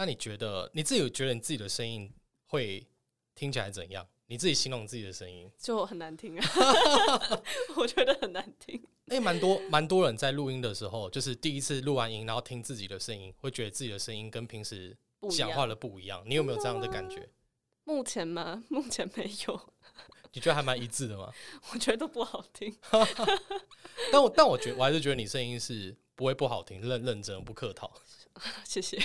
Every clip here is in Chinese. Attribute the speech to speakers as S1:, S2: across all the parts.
S1: 那你觉得你自己有觉得你自己的声音会听起来怎样？你自己形容自己的声音，
S2: 就很难听啊，我觉得很难听。
S1: 哎、蛮多蛮多人在录音的时候，就是第一次录完音，然后听自己的声音，会觉得自己的声音跟平时讲话的不一样。你有没有这样的感觉？
S2: 目前吗？目前没有，
S1: 你觉得还蛮一致的吗？
S2: 我觉得都不好听。
S1: 但我但我觉得我还是觉得你声音是不会不好听，认认真不客套。
S2: 谢谢，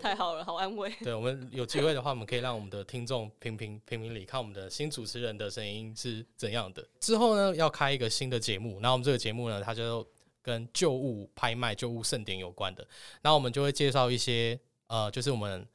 S2: 太好了，好安慰。
S1: 对我们有机会的话，我们可以让我们的听众评评评评理，看我们的新主持人的声音是怎样的。之后呢，要开一个新的节目，然后我们这个节目呢，它就跟旧物拍卖、旧物盛典有关的。然后我们就会介绍一些呃，就是我们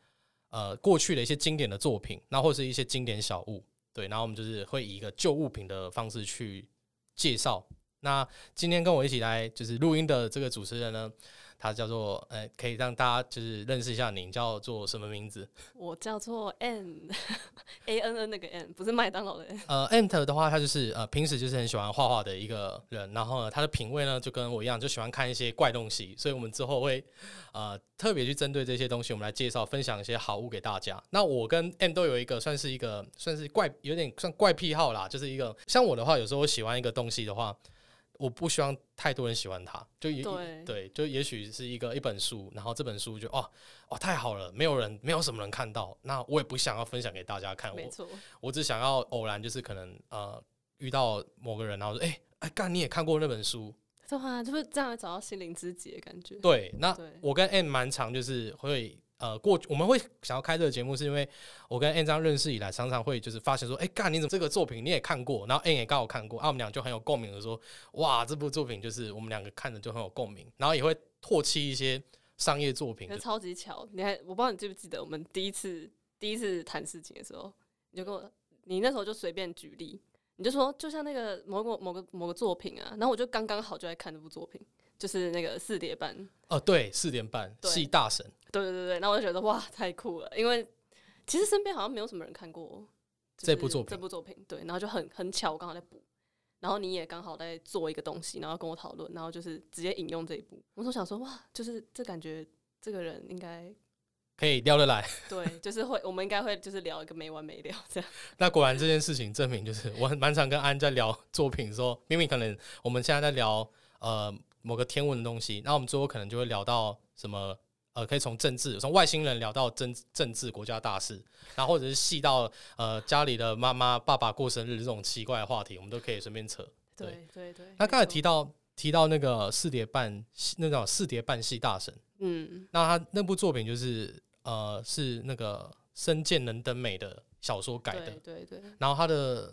S1: 呃过去的一些经典的作品，然后或是一些经典小物。对，然后我们就是会以一个旧物品的方式去介绍。那今天跟我一起来就是录音的这个主持人呢，他叫做呃，可以让大家就是认识一下您，叫做什么名字？
S2: 我叫做 N A N N 那个 N，不是麦当劳的 N。
S1: 呃，Ant 的话，他就是呃平时就是很喜欢画画的一个人，然后呢，他的品味呢就跟我一样，就喜欢看一些怪东西，所以我们之后会呃特别去针对这些东西，我们来介绍分享一些好物给大家。那我跟 N 都有一个算是一个算是怪，有点算怪癖好啦，就是一个像我的话，有时候我喜欢一个东西的话。我不希望太多人喜欢它，就也
S2: 对。
S1: 对，就也许是一个一本书，然后这本书就哦哦太好了，没有人没有什么人看到，那我也不想要分享给大家看，我，我只想要偶然就是可能呃遇到某个人，然后说哎哎干你也看过那本书，
S2: 对啊，就是这样找到心灵知己的感觉。
S1: 对，那
S2: 对。
S1: 我跟 M 蛮常就是会呃过我们会想要开这个节目，是因为我跟 N 这样认识以来，常常会就是发现说，哎、干你怎么这个作品你也看过，然后 N 也刚好看过，啊我们俩就很有共鸣的说，哇这部作品就是我们两个看的就很有共鸣，然后也会唾弃一些商业作品
S2: 超级巧，你还我不知道你记不记得我们第一次第一次谈事情的时候，你就跟我，你那时候就随便举例，你就说就像那个某个某个某个作品啊，然后我就刚刚好就在看这部作品，就是那个四点半，
S1: 哦对，四点半
S2: 对
S1: 戏大神，
S2: 对对对对，那我就觉得哇太酷了，因为其实身边好像没有什么人看过、就是
S1: 这部作品
S2: 这部作品对，然后就很很巧，我刚好在补。然后你也刚好在做一个东西，然后跟我讨论，然后就是直接引用这一部。我说想说哇，就是这感觉这个人应该
S1: 可以聊得来。
S2: 对，就是会，我们应该会就是聊一个没完没了这样。
S1: 那果然这件事情证明，就是我很蛮常跟安在聊作品的时候，明明可能我们现在在聊呃某个天文的东西，那我们最后可能就会聊到什么呃，可以从政治，从外星人聊到政政治国家大事，然后或者是细到呃家里的妈妈爸爸过生日这种奇怪的话题，我们都可以随便扯。对
S2: 对。对对。
S1: 那刚才提到提到那个四叠半那叫四叠半系大神，
S2: 嗯，
S1: 那他那部作品就是呃是那个深见能登美的小说改的。
S2: 对，对对，
S1: 然后他的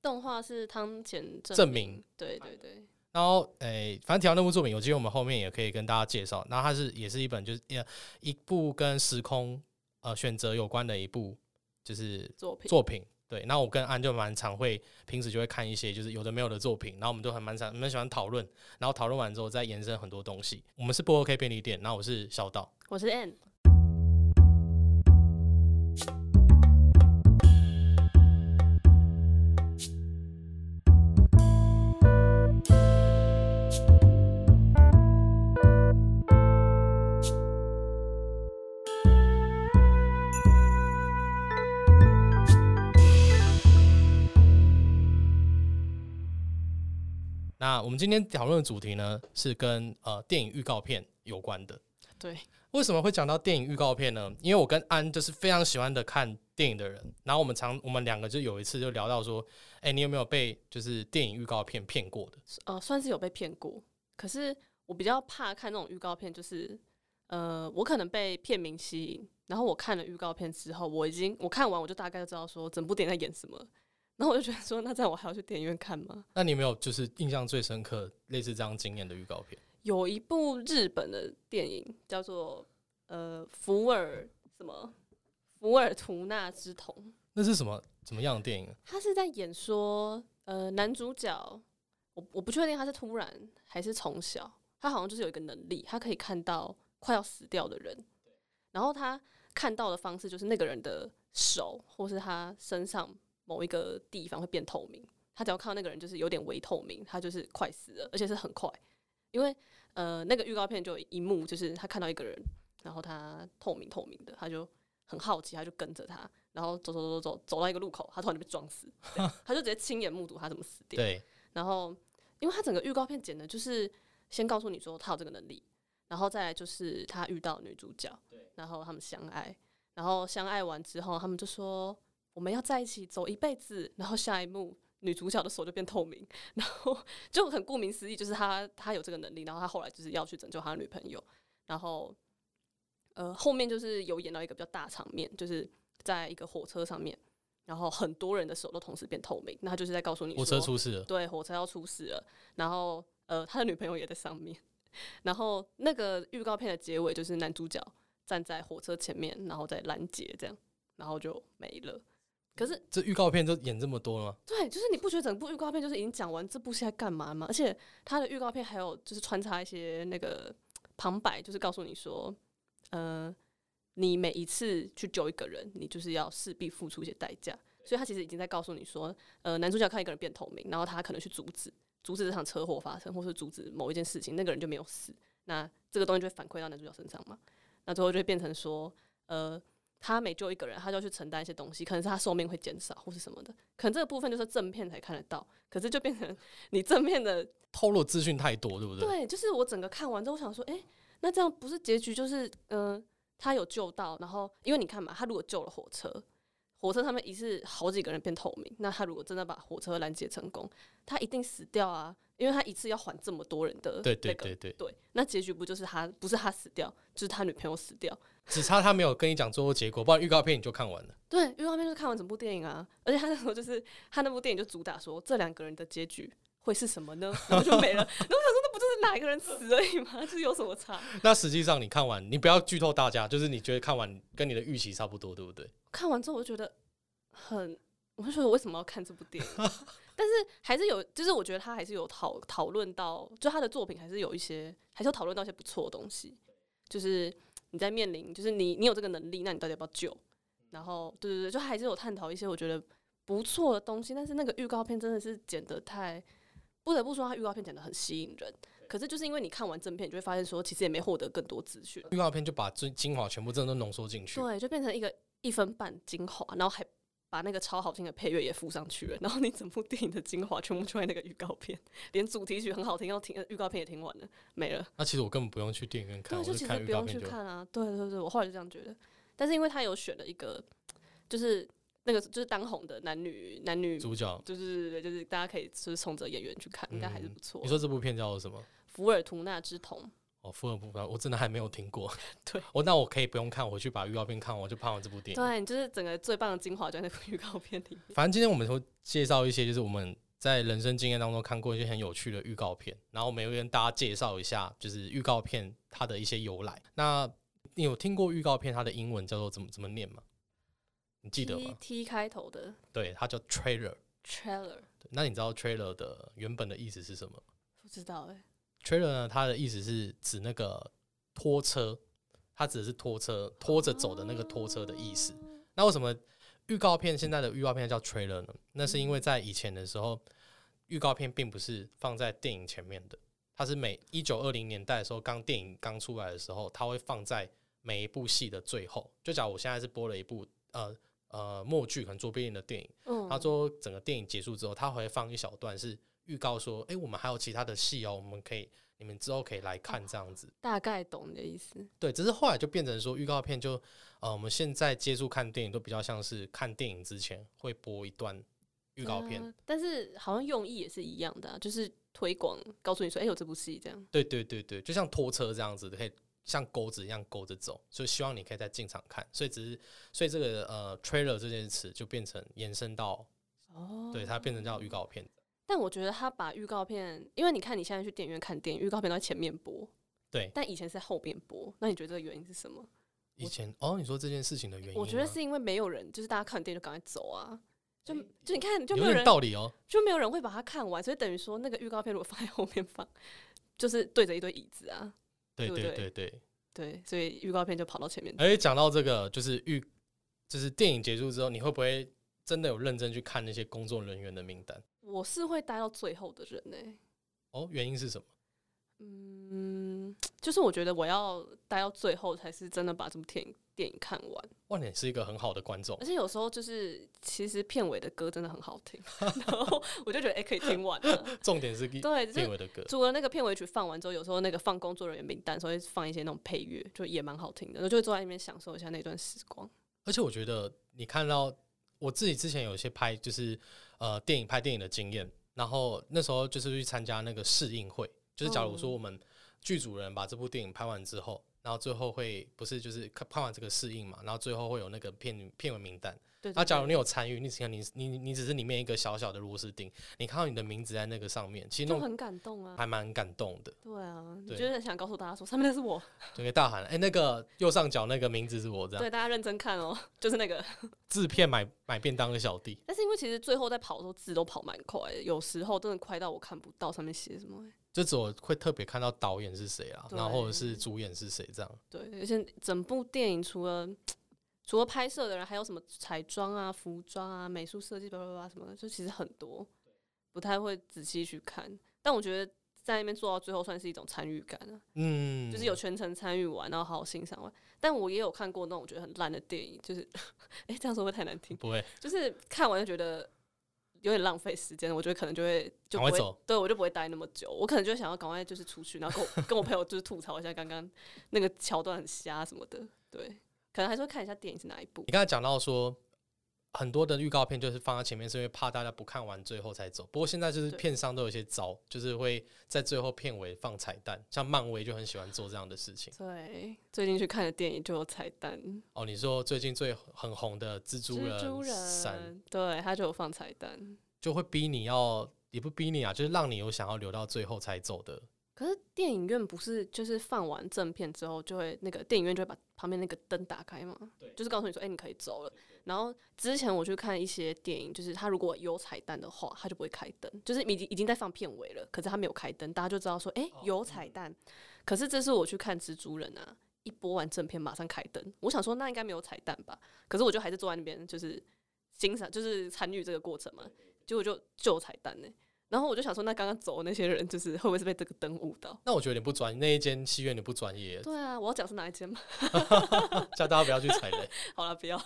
S2: 动画是汤浅
S1: 证
S2: 明。
S1: 明，
S2: 对对对，
S1: 然后，诶、反正提到那部作品，有机会我们后面也可以跟大家介绍。然后它是也是一本，就是一一部跟时空呃选择有关的一部，就是
S2: 作品
S1: 作品。对，那我跟安就蛮常会平时就会看一些就是有的没有的作品，然后我们都很蛮常蛮喜欢讨论，然后讨论完之后再延伸很多东西。我们是不 OK 便利店，然后我是小岛。
S2: 我是 N，
S1: 那我们今天讨论的主题呢，是跟呃电影预告片有关的。
S2: 对，
S1: 为什么会讲到电影预告片呢？因为我跟安就是非常喜欢的看电影的人，然后我们常我们两个就有一次就聊到说，哎、你有没有被就是电影预告片骗过的？
S2: 呃，算是有被骗过，可是我比较怕看那种预告片，就是呃，我可能被片名吸引，然后我看了预告片之后，我已经我看完我就大概就知道说整部电影在演什么，然后我就觉得说，那这样我还要去电影院看吗？
S1: 那你有没有就是印象最深刻类似这样经验的预告片？
S2: 有一部日本的电影叫做呃福尔什么福尔图纳之瞳，
S1: 那是什么怎么样的电影？
S2: 他是在演说呃男主角，我我不确定他是突然还是从小，他好像就是有一个能力，他可以看到快要死掉的人，然后他看到的方式就是那个人的手或是他身上某一个地方会变透明，他只要看到那个人就是有点微透明，他就是快死了，而且是很快，因为呃那个预告片就有一幕就是他看到一个人，然后他透明透明的，他就很好奇，他就跟着他，然后走走走走走走到一个路口，他突然就被撞死，他就直接亲眼目睹他怎么死掉。
S1: 对，
S2: 然后，因为他整个预告片剪的就是先告诉你说他有这个能力，然后再来就是他遇到女主角，然后他们相爱，然后相爱完之后，他们就说我们要在一起走一辈子，然后下一幕女主角的手就变透明，然后就很顾名思义，就是他他有这个能力，然后他后来就是要去拯救他的女朋友，然后呃后面就是有演到一个比较大场面，就是在一个火车上面。然后很多人的手都同时变透明，那他就是在告诉你
S1: 火车出事了，
S2: 对，火车要出事了。然后呃，他的女朋友也在上面。然后那个预告片的结尾就是男主角站在火车前面，然后在拦截这样，然后就没了。可是
S1: 这预告片都演这么多了吗？
S2: 对，就是你不觉得整部预告片就是已经讲完这部戏在干嘛吗？而且他的预告片还有就是穿插一些那个旁白，就是告诉你说，呃。你每一次去救一个人，你就是要势必付出一些代价，所以他其实已经在告诉你说，呃，男主角看一个人变透明，然后他可能去阻止，阻止这场车祸发生，或是阻止某一件事情，那个人就没有死，那这个东西就会反馈到男主角身上嘛，那最后就会变成说，呃，他每救一个人，他就要去承担一些东西，可能是他寿命会减少或是什么的，可能这个部分就是正片才看得到，可是就变成你正面的
S1: 透露资讯太多，对不对？
S2: 对，就是我整个看完之后想说，哎，那这样不是结局就是，嗯。他有救到，然后因为你看嘛，他如果救了火车，火车上面一次好几个人变透明，那他如果真的把火车拦截成功，他一定死掉啊，因为他一次要还这么多人的
S1: 对对对对
S2: 对，那结局不就是他不是他死掉，就是他女朋友死掉，
S1: 只差他没有跟你讲最后结果，不然预告片你就看完了。
S2: 对，预告片就是看完整部电影啊，而且他那时候就是他那部电影就主打说这两个人的结局。会是什么呢？然后就没了。然后我想说，那不就是哪一个人死而已吗？这有什么差？
S1: 那实际上你看完，你不要剧透大家，就是你觉得看完跟你的预期差不多，对不对？
S2: 看完之后我就觉得很，我就说我为什么要看这部电影？但是还是有，就是我觉得他还是有讨讨论到，就他的作品还是有一些，还是有讨论到一些不错的东西。就是你在面临，就是你你有这个能力，那你到底要不要救？然后对对对，就还是有探讨一些我觉得不错的东西。但是那个预告片真的是剪得太。不得不说，它预告片剪得很吸引人。可是，就是因为你看完正片，你就会发现说，其实也没获得更多资讯。
S1: 预告片就把最精华全部真的都浓缩进去，
S2: 对，就变成一个一分半精华，然后还把那个超好听的配乐也附上去了。然后你整部电影的精华全部就在那个预告片，连主题曲很好听，要听预告片也听完了，没了。
S1: 那其实我根本不用去电影院看，
S2: 对，就其实不用去看啊。对对对，我后来就这样觉得。但是因为他有选了一个，就是。那个就是当红的男女男女
S1: 主角，
S2: 就是就是大家可以就是冲着演员去看，应该还是不错。
S1: 你说这部片叫做什么？
S2: 福尔图纳之瞳。
S1: 哦，福尔图纳，我真的还没有听过。
S2: 对，
S1: 我那我可以不用看，我去把预告片看完，我就拍完这部电影。
S2: 对，就是整个最棒的精华就在那部预告片里。
S1: 反正今天我们会介绍一些，就是我们在人生经验当中看过一些很有趣的预告片，然后我们会跟大家介绍一下，就是预告片它的一些由来。那你有听过预告片它的英文叫做怎么怎么念吗？你记得吗
S2: ？T 开头的，
S1: 对，它叫 trailer。
S2: trailer。
S1: 那你知道 trailer 的原本的意思是什么？
S2: 不知道哎。
S1: Trailer 呢，它的意思是指那个拖车，它指的是拖车拖着走的那个拖车的意思。那为什么预告片现在的预告片叫 trailer 呢？那是因为在以前的时候，预告片并不是放在电影前面的，它是每一九二零年代的时候，刚电影刚出来的时候，它会放在每一部戏的最后。就假如我现在是播了一部呃。呃，默剧可能做电影的电影，他说整个电影结束之后，他会放一小段是预告说，哎，我们还有其他的戏哦，我们可以你们之后可以来看这样子。
S2: 大概懂你的意思。
S1: 对，只是后来就变成说预告片就呃，我们现在接触看电影都比较像是看电影之前会播一段预告片，
S2: 但是好像用意也是一样的，就是推广告诉你说，哎，有这部戏这样。
S1: 对对对对，就像拖车这样子可以。像钩子一样勾着走，所以希望你可以在进场看。所以只是，所以这个呃，trailer 这件词就变成延伸到哦，对，它变成叫预告片。
S2: 但我觉得他把预告片，因为你看你现在去电影院看电影，预告片都在前面播，
S1: 对。
S2: 但以前是在后边播，那你觉得这个原因是什么？
S1: 以前哦，你说这件事情的原因，
S2: 我觉得是因为没有人，就是大家看完电影就赶快走啊，就就你看就没有人
S1: 道理哦，
S2: 就没有人会把它看完，所以等于说那个预告片如果放在后面放，就是对着一堆椅子啊。
S1: 对对对对
S2: 对，所以预告片就跑到前面。
S1: 而且讲到这个，就是预，就是电影结束之后，你会不会真的有认真去看那些工作人员的名单？
S2: 我是会待到最后的人呢。
S1: 哦，原因是什么？
S2: 嗯，就是我觉得我要待到最后才是真的把这部电影电影看完，
S1: 哇，你是一个很好的观众
S2: 而，且有时候就是其实片尾的歌真的很好听，然后我就觉得哎、可以听完了。
S1: 重点是
S2: 对，就是
S1: 片尾的歌。
S2: 除了那个片尾曲放完之后，有时候那个放工作人员名单所以放一些那种配乐，就也蛮好听的，然后就会坐在那边享受一下那段时光。
S1: 而且我觉得你看到我自己之前有一些拍就是呃电影拍电影的经验，然后那时候就是去参加那个试映会，就是假如说
S2: 哦。
S1: 我们剧组人把这部电影拍完之后，然后最后会不是就是看拍完这个适应嘛，然后最后会有那个片片尾名单。
S2: 对
S1: 那、假如你有参与，你只看你你你只是里面一个小小的螺丝钉，你看到你的名字在那个上面，其实那种
S2: 就很感动啊。
S1: 还蛮感动的，
S2: 对啊，你
S1: 对
S2: 就是很想告诉大家说，上面那是我。
S1: 就可以大喊：“哎、那个右上角那个名字是我这样。
S2: 对，大家认真看哦，就是那个。
S1: 制片买买便当的小弟，
S2: 但是因为其实最后在跑的时候字都跑蛮快的，有时候真的快到我看不到上面写什么、欸。
S1: 就只有会特别看到导演是谁啊，然后或者是主演是谁这样。
S2: 对，而且整部电影除了除了拍摄的人，还有什么彩妆啊、服装啊、美术设计，叭叭叭什么的，就其实很多，不太会仔细去看。但我觉得在那边做到最后，算是一种参与感啊，
S1: 嗯，
S2: 就是有全程参与完，然后好好欣赏完。但我也有看过那种我觉得很烂的电影，就是，哎、这样说会太难听？
S1: 不会
S2: 就是看完就觉得有点浪费时间，我觉得可能就会就不会
S1: 走，
S2: 对我就不会待那么久，我可能就想要赶快就是出去，然后跟我 跟我朋友就是吐槽一下刚刚那个桥段很瞎什么的，对，可能还是会看一下电影是哪一部。
S1: 你。刚才讲到说，很多的预告片就是放在前面，是因为怕大家不看完最后才走。不过现在就是片商都有些招，就是会在最后片尾放彩蛋，像漫威就很喜欢做这样的事情。
S2: 对，最近去看的电影就有彩蛋，
S1: 哦，你说最近最很红的蜘蛛人三，
S2: 对，他就有放彩蛋。
S1: 就会逼你要，也不逼你啊，就是让你有想要留到最后才走的。
S2: 可是电影院不是就是放完正片之后，就会那个电影院就会把旁边那个灯打开吗？
S1: 对
S2: 就是告诉你说，哎、你可以走了。然后之前我去看一些电影，就是他如果有彩蛋的话，他就不会开灯，就是已经已经在放片尾了，可是他没有开灯，大家就知道说，哎、有彩蛋。可是这次我去看蜘蛛人啊，一播完正片马上开灯，我想说那应该没有彩蛋吧，可是我就还是坐在那边，就是欣赏，就是参与这个过程嘛，结果就就有彩蛋呢、然后我就想说，那刚刚走的那些人，就是会不会是被这个灯误导？
S1: 那我觉得你不专，那一间戏院你不专业，
S2: 对啊，我要讲是哪一间吗？
S1: 叫大家不要去踩雷。
S2: 好了，不要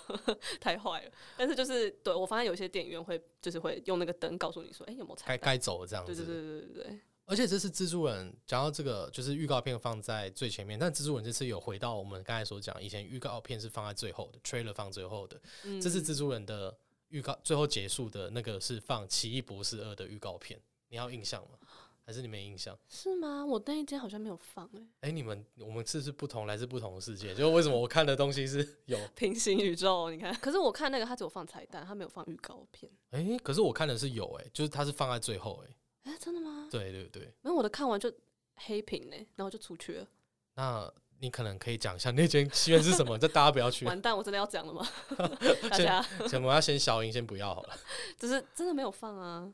S2: 太坏了。但是就是对我发现有些电影院会就是会用那个灯告诉你说，哎、有没有彩蛋？
S1: 该该走了这样子。
S2: 对对对对对对，
S1: 而且这次蜘蛛人讲到这个，就是预告片放在最前面，但蜘蛛人这次有回到我们刚才所讲，以前预告片是放在最后的，trailer 放最后的，
S2: 嗯
S1: 这次蜘蛛人的预告最后结束的那个是放《奇异博士二》的预告片，你还有印象吗？还是你没印象？
S2: 是吗？我那一间好像没有放哎、
S1: 哎、你们我们是不是不同，来自不同的世界？就为什么我看的东西是有？
S2: 平行宇宙，你看。可是我看那个，他只有放彩蛋，他没有放预告片。
S1: 哎、可是我看的是有、哎，就是他是放在最后、哎，
S2: 哎、真的吗？
S1: 对对对。
S2: 没有，我的看完就黑屏呢、然后就出去了。
S1: 那你可能可以讲一下那间戏院是什么？这大家不要去，
S2: 完蛋，我真的要讲了吗？大家
S1: 先我要先消音，先不要好了。
S2: 就是真的没有放啊。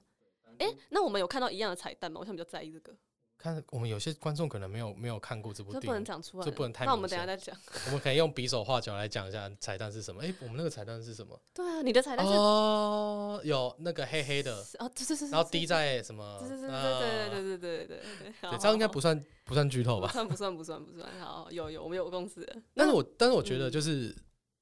S2: 哎、那我们有看到一样的彩蛋吗？我想比较在意这个，
S1: 看我们有些观众可能没有没有看过这部
S2: 这不能
S1: 电影，
S2: 讲出来，
S1: 这不能太
S2: 那我们等下再讲。
S1: 我们可以用比手画脚来讲一下彩蛋是什么。哎、我们那个彩蛋是什么？
S2: 对啊，你的彩蛋是
S1: 哦，有那个黑黑的，
S2: 哦，对对对，
S1: 然后滴在什么？
S2: 对对对对
S1: 呃
S2: 对对对对
S1: 这样应该不算不算剧透
S2: 不
S1: 吧？
S2: 算不算不算不算，好有有我们有公司，
S1: 但是我但是我觉
S2: 嗯
S1: 得就是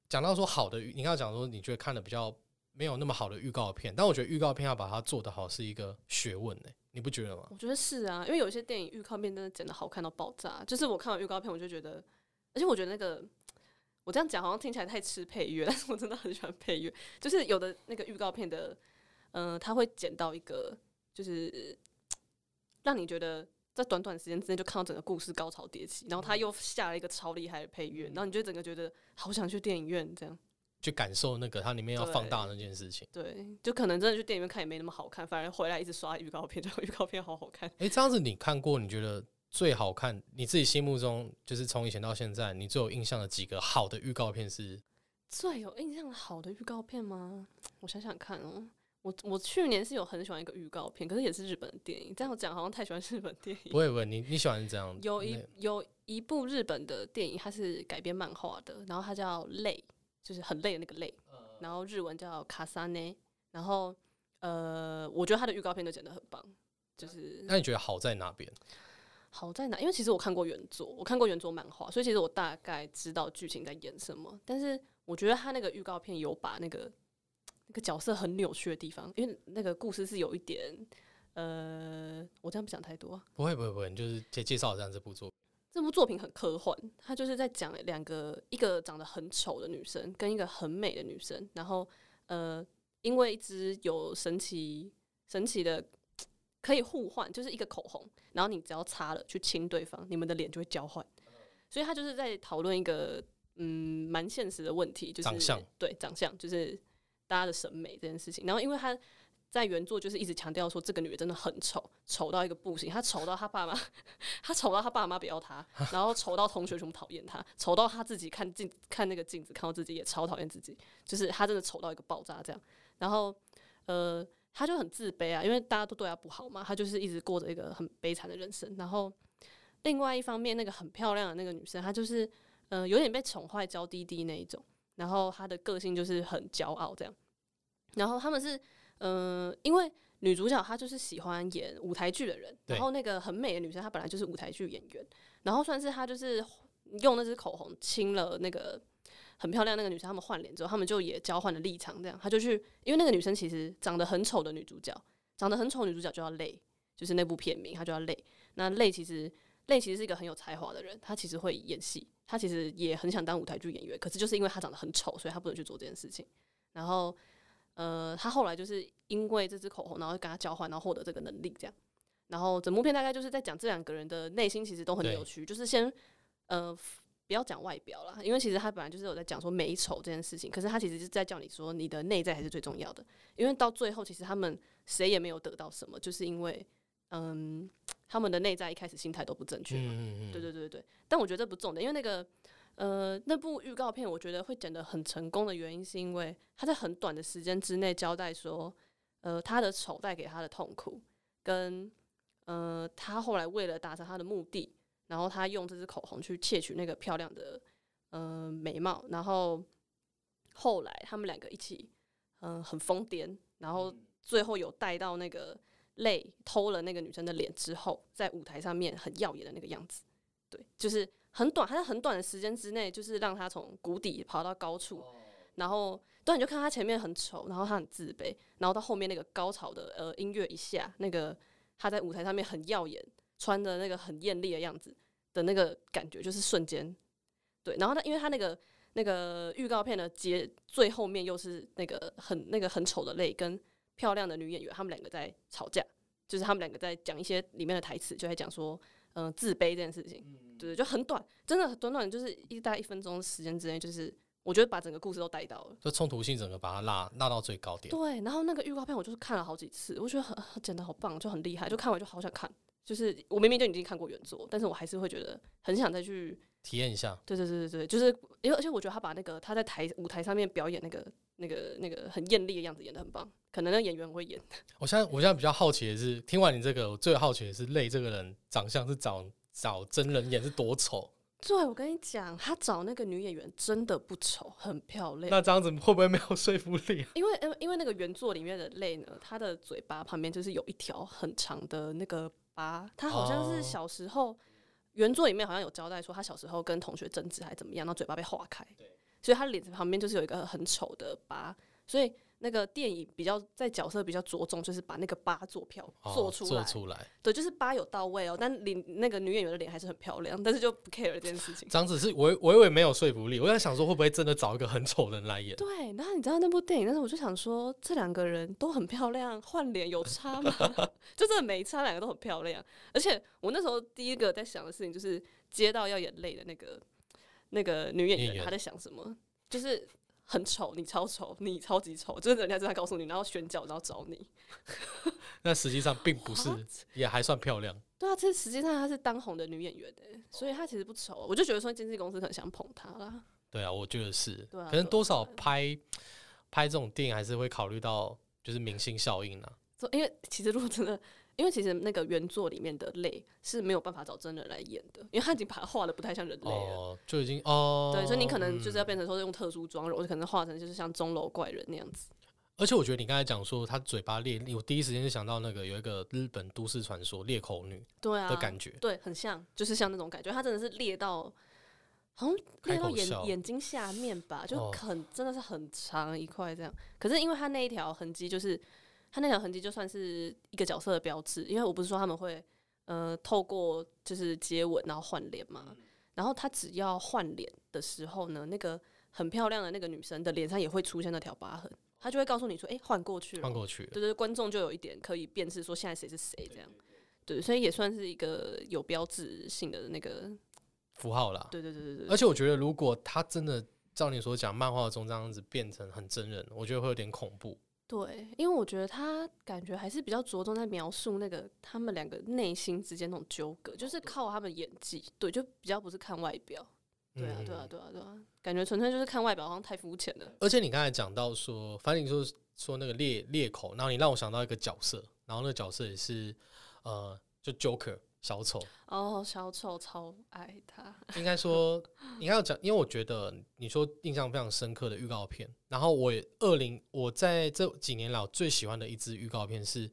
S1: 讲到说好的，你刚刚讲说你觉得看的比较没有那么好的预告片，但我觉得预告片要把它做得好是一个学问呢、你不觉得吗？
S2: 我觉得是啊，因为有些电影预告片真的剪的好看到爆炸，就是我看完预告片我就觉得，而且我觉得那个我这样讲好像听起来太吃配乐，但是我真的很喜欢配乐，就是有的那个预告片的，嗯、他会剪到一个就是让你觉得。在短短时间之内就看到整个故事高潮迭起，然后他又下了一个超厉害的配乐，然后你就整个觉得好想去电影院这样。
S1: 去感受那个它里面要放大那件事情。
S2: 对，就可能真的去电影院看也没那么好看，反而回来一直刷预告片，就预告片好好看。
S1: 哎、这样子你看过？你觉得最好看？你自己心目中就是从以前到现在，你最有印象的几个好的预告片是？
S2: 最有印象的好的预告片吗？我想想看哦，我我去年是有很喜欢一个预告片，可是也是日本的电影。这样讲好像太喜欢日本电影。
S1: 不会不会，你你喜欢这样？
S2: 有一有一部日本的电影，它是改编漫画的，然后它叫累，就是很累的那个累，然后日文叫卡萨内，然后呃，我觉得他的预告片都剪得很棒，就是
S1: 那你觉得好在哪边？
S2: 好在哪？因为其实我看过原作，我看过原作漫画，所以其实我大概知道剧情在演什么。但是我觉得他那个预告片有把那个那个角色很扭曲的地方，因为那个故事是有一点，呃，我这样不讲太多。
S1: 不会不会不会，你就是介介绍这样这部作品。
S2: 这部作品很科幻，它就是在讲两个，一个长得很丑的女生跟一个很美的女生，然后呃，因为一支有神奇神奇的可以互换，就是一个口红，然后你只要擦了去亲对方，你们的脸就会交换。所以他就是在讨论一个嗯蛮现实的问题，就是
S1: 长相
S2: 对长相，就是大家的审美这件事情。然后因为他在原作就是一直强调说这个女的真的很丑，丑到一个不行，她丑到她爸妈，她丑到她爸妈不要她，然后丑到同学全部讨厌她，丑到她自己看镜看那个镜子看到自己也超讨厌自己，就是她真的丑到一个爆炸这样。然后呃，她就很自卑啊，因为大家都对她不好嘛，她就是一直过着一个很悲惨的人生。然后另外一方面，那个很漂亮的那个女生，她就是呃有点被宠坏娇滴滴那一种，然后她的个性就是很骄傲这样。然后他们是。嗯，因为女主角她就是喜欢演舞台剧的人，然后那个很美的女生她本来就是舞台剧演员，然后算是她就是用那支口红亲了那个很漂亮那个女生，他们换脸之后，他们就也交换了立场，这样她就去，因为那个女生其实长得很丑的女主角，长得很丑女主角就要累，就是那部片名她就要累，那累其实累其实是一个很有才华的人，她其实会演戏，她其实也很想当舞台剧演员，可是就是因为她长得很丑，所以她不能去做这件事情，然后。呃，他后来就是因为这支口红，然后跟他交换，然后获得这个能力，这样。然后整部片大概就是在讲这两个人的内心其实都很扭曲，就是先呃不要讲外表啦，因为其实他本来就是有在讲说美丑这件事情，可是他其实是在叫你说你的内在还是最重要的，因为到最后其实他们谁也没有得到什么，就是因为嗯他们的内在一开始心态都不正确嘛，对对对对。但我觉得这不重点，因为那个。呃，那部预告片我觉得会剪得很成功的原因，是因为他在很短的时间之内交代说，呃，他的丑带给他的痛苦，跟呃，他后来为了达成他的目的，然后他用这支口红去窃取那个漂亮的呃美貌，然后后来他们两个一起，嗯，很疯癫，然后最后有带到那个泪偷了那个女生的脸之后，在舞台上面很耀眼的那个样子，对，就是。很短，他在很短的时间之内，就是让他从谷底跑到高处，然后，对，你就看他前面很丑，然后他很自卑，然后到后面那个高潮的呃音乐一下，那个他在舞台上面很耀眼，穿的那个很艳丽的样子的那个感觉，就是瞬间，对，然后他因为他那个那个预告片的结最后面又是那个很那个很丑的泪跟漂亮的女演员，他们两个在吵架，就是他们两个在讲一些里面的台词，就在讲说。嗯，自卑这件事情，对，就很短，真的短短，就是一大概一分钟时间之内，就是我觉得把整个故事都带到了，
S1: 就冲突性整个把它拉拉到最高点。
S2: 对，然后那个预告片我就是看了好几次，我觉得很剪的好棒，就很厉害，就看完就好想看。就是我明明就已经看过原作，但是我还是会觉得很想再去
S1: 体验一下。
S2: 对对对对对，就是因为而且我觉得他把那个他在台舞台上面表演那个那个那个很艳丽的样子演的很棒，可能那演员会演。
S1: 我现在我现在比较好奇的是，听完你这个，我最好奇的是泪这个人长相是找找真人演是多丑？
S2: 对，我跟你讲，他找那个女演员真的不丑，很漂亮。
S1: 那这样子会不会没有说服力？
S2: 因为因为因为那个原作里面的泪呢，他的嘴巴旁边就是有一条很长的那个。疤，他好像是小时候原作里面好像有交代说，他小时候跟同学争执还怎么样，然后嘴巴被划开，所以他脸旁边就是有一个很丑的疤，所以。那个电影比较在角色比较着重，就是把那个疤做漂做出来，
S1: 做出来，
S2: 对，就是疤有到位哦。但脸那个女演员的脸还是很漂亮，但是就不 care 这件事情。
S1: 张子是我我以为没有说服力，我在想说会不会真的找一个很丑的人来演？
S2: 对，然后你知道那部电影，但是我就想说这两个人都很漂亮，换脸有差吗？就真的没差，两个都很漂亮。而且我那时候第一个在想的事情就是接到要演泪的那个那个女演员，她在想什么？就是。很丑，你超丑，你超级丑，就是人家正在告诉你，然后选角，然后找你。
S1: 那实际上并不是，也还算漂亮。
S2: 对啊，这实际上她是当红的女演员诶，所以她其实不丑。我就觉得说经纪公司很想捧她啦。
S1: 对啊，我觉得是，可能多少拍拍这种电影还是会考虑到就是明星效应呢。
S2: 因为其实如果真的。因为其实那个原作里面的泪是没有办法找真人来演的，因为他已经把它画的不太像人类了，
S1: 就已经哦，
S2: 对，所以你可能就是要变成说用特殊妆容，可能画成就是像钟楼怪人那样子。
S1: 而且我觉得你刚才讲说他嘴巴裂，我第一时间就想到那个有一个日本都市传说裂口女
S2: 对啊
S1: 的感觉，
S2: 对，很像，就是像那种感觉，他真的是裂到，好像裂到眼眼睛下面吧，就
S1: 哦。
S2: 很、真的是很长一块这样。可是因为他那一条痕迹，就是它那条痕迹就算是一个角色的标志，因为我不是说他们会呃透过就是接吻然后换脸嘛，然后他只要换脸的时候呢，那个很漂亮的那个女生的脸上也会出现那条疤痕，他就会告诉你说，诶，换过去了，
S1: 换过去了。
S2: 对对，观众就有一点可以辨识说现在谁是谁这样。对，所以也算是一个有标志性的那个，
S1: 符号啦。
S2: 对对对对对，
S1: 而且我觉得，如果他真的照你所讲，漫画中这样子变成很真人，我觉得会有点恐怖。
S2: 对，因为我觉得他感觉还是比较着重在描述那个他们两个内心之间那种纠葛，就是靠他们演技，对，就比较不是看外表。对啊，对啊，
S1: 嗯。
S2: 对啊，对啊，感觉纯粹就是看外表，好像太肤浅了。
S1: 而且你刚才讲到说，反正你说说那个裂裂口，然后你让我想到一个角色，然后那个角色也是呃，就 Joker 小丑。
S2: 哦，小丑超爱他，
S1: 应该说，你要讲，因为我觉得你说印象非常深刻的预告片，然后我也二零我在这几年来我最喜欢的一支预告片是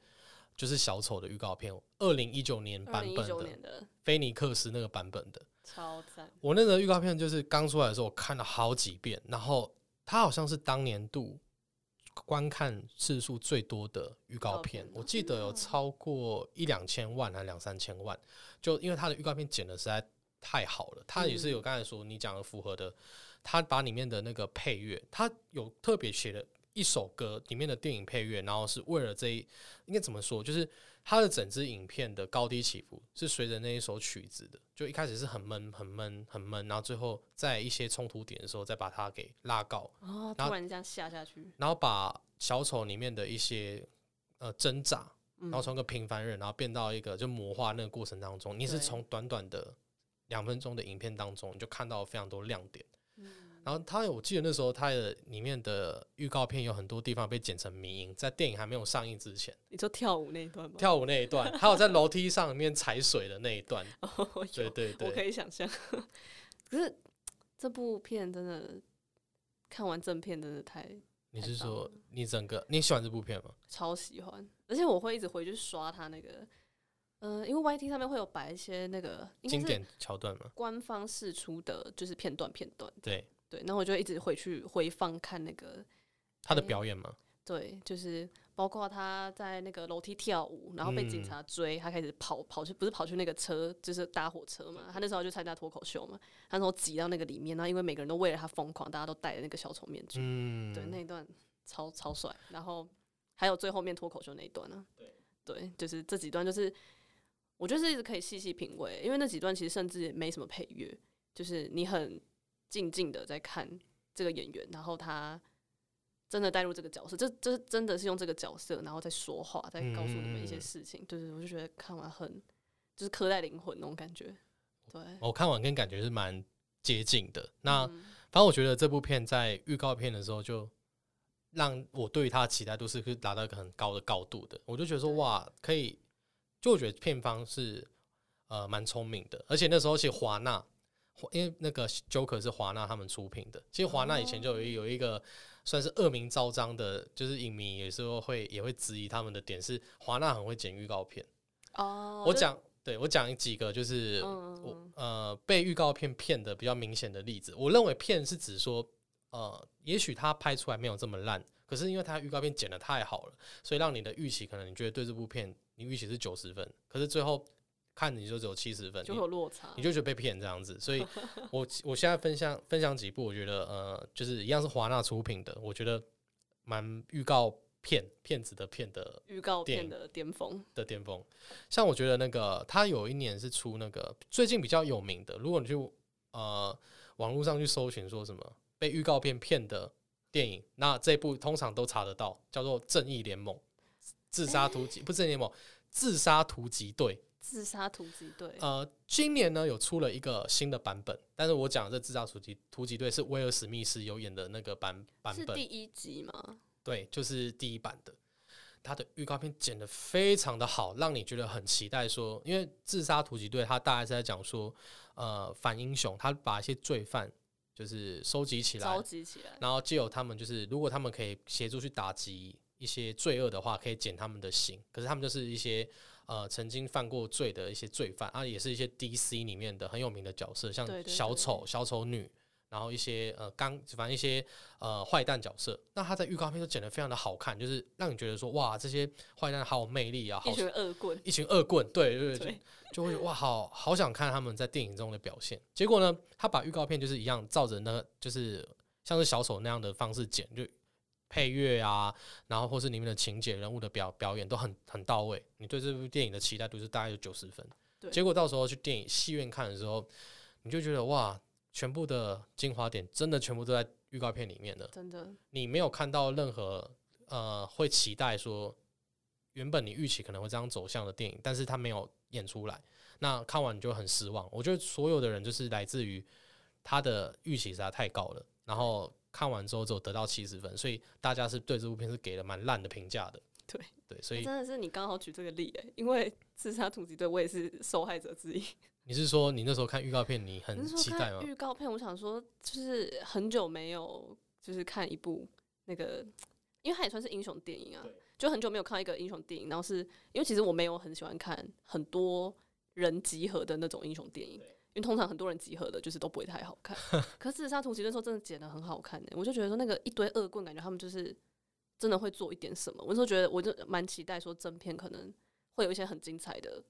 S1: 就是小丑的预告片，二零一九年版本的菲尼克斯那个版本的。
S2: 超赞，
S1: 我那个预告片就是刚出来的时候，我看了好几遍，然后它好像是当年度观看次数最多的预告片我记得有超过一两千万还两三千万，就因为他的预告片剪的实在太好了，他也是有刚才说你讲的符合的，他把里面的那个配乐，他有特别写的一首歌里面的电影配乐，然后是为了这一应该怎么说，就是它的整支影片的高低起伏是随着那一首曲子的，就一开始是很闷、很闷、很闷，然后最后在一些冲突点的时候再把它给拉高，
S2: 哦，
S1: 然后
S2: 突然这样下下去，
S1: 然后把小丑里面的一些呃挣扎，
S2: 嗯。
S1: 然后从一个平凡人，然后变到一个就魔化那个过程当中，你是从短短的两分钟的影片当中，你就看到非常多亮点。
S2: 嗯
S1: 然后他有，我记得那时候他的里面的预告片有很多地方被剪成迷音，在电影还没有上映之前，
S2: 你说跳舞那一段吗？
S1: 跳舞那一段，还有在楼梯上面踩水的那一段，
S2: 哦，有
S1: 对对
S2: 我可，以想象。可是这部片真的看完正片真的太
S1: 你是说你整个你喜欢这部片吗？
S2: 超喜欢，而且我会一直回去刷他那个，呃，因为 YT 上面会有摆一些那个
S1: 经典桥段嘛？
S2: 官方释出的，就是片段片段，
S1: 对，
S2: 对，然后我就一直回去回放看那个，
S1: 他的表演嘛？
S2: 对，就是包括他在那个楼梯跳舞，然后被警
S1: 嗯
S2: 察追，他开始跑跑去，不是跑去那个车，就是搭火车嘛。他那时候就参加脱口秀嘛，他那时候挤到那个里面，然后因为每个人都为了他疯狂，大家都戴着那个小丑面具，
S1: 嗯，
S2: 对，那一段超超帅。然后还有最后面脱口秀那一段呢、对，就是这几段，就是我觉得是一直可以细细品味，因为那几段其实甚至也没什么配乐，就是你很静静的在看这个演员，然后他真的带入这个角色，这这真的是用这个角色，然后在说话，在告诉你们一些
S1: 嗯
S2: 事情。对对，我就觉得看完很就是刻在灵魂那种感觉。对，
S1: 我看完跟感觉是蛮接近的。那
S2: 嗯
S1: 反正我觉得这部片在预告片的时候就让我对于它的期待度是可以达到一个很高的高度的。我就觉得说哇，可以，就我觉得片方是呃蛮聪明的，而且那时候其实华纳，华因为那个 Joker 是华纳他们出品的，其实华纳以前就有有一个。算是恶名昭彰的，就是影迷有时候会也会质疑他们的点是华纳很会剪预告片。
S2: 哦，
S1: 我讲，对我讲几个就是
S2: 嗯
S1: 我呃被预告片骗的比较明显的例子。我认为骗是指说，呃，也许他拍出来没有这么烂，可是因为他预告片剪的太好了，所以让你的预期可能你觉得对这部片你预期是九十分，可是最后看你就只有七十分，
S2: 就有落差
S1: 你。就觉得被骗这样子。所以 我我现在分享分享几部，我觉得呃就是一样是华纳出品的，我觉得蛮预告片骗子的骗的
S2: 预告片的巅峰，
S1: 的巅峰。像我觉得那个他有一年是出那个最近比较有名的，如果你去呃网络上去搜寻说什么被预告片骗的电影，那这部通常都查得到，叫做《正义联盟》。自杀突击不是正义联盟，自杀突击队。
S2: 自杀突击队。
S1: 呃，今年呢有出了一个新的版本，但是我讲的这自杀突击突击队是威尔史密斯有演的那个版版本
S2: 是第，一集吗？
S1: 对，就是第一版的。它的预告片剪得非常的好，让你觉得很期待说。因为自杀突击队，它大概是在讲说，呃，反英雄，他把一些罪犯就是收集起来
S2: 收，集起来，
S1: 然后借由他们，就是如果他们可以协助去打击一些罪恶的话，可以减他们的刑。可是他们就是一些呃曾经犯过罪的一些罪犯啊，也是一些 DC 里面的很有名的角色，像小丑、小丑女，然后一些呃刚反正一些呃坏蛋角色。那他在预告片都剪得非常的好看，就是让你觉得说哇，这些坏蛋好有魅力啊，好
S2: 一群恶棍，
S1: 一群恶棍，对对对，就会哇，好好想看他们在电影中的表现。结果呢，他把预告片就是一样，照着那个就是像是小丑那样的方式剪，就配乐啊，然后或是里面的情节、人物的表表演都很很到位。你对这部电影的期待度是大概有九十分。
S2: 对
S1: 结果到时候去电影戏院看的时候，你就觉得哇，全部的精华点真的全部都在预告片里面的。
S2: 真的
S1: 你没有看到任何呃会期待说原本你预期可能会这样走向的电影，但是他没有演出来，那看完你就很失望。我觉得所有的人就是来自于他的预期实在太高了，然后看完之后只有得到七十分，所以大家是对这部片是给了蛮烂的评价的。
S2: 对
S1: 对，所以
S2: 真的是你刚好举这个例诶，因为自杀突击队我也是受害者之一。
S1: 你是说你那时候看预告片你很期待吗？
S2: 预告片，我想说，就是很久没有就是看一部那个，因为它也算是英雄电影啊，就很久没有看一个英雄电影。然后是因为其实我没有很喜欢看很多人集合的那种英雄电影，因为通常很多人集合的就是都不会太好看。可是自杀突击队那时候真的剪的很好看呢、我就觉得说那个一堆恶棍，感觉他们就是真的会做一点什么。我那时候觉得我就蛮期待说正片可能会有一些很精彩的。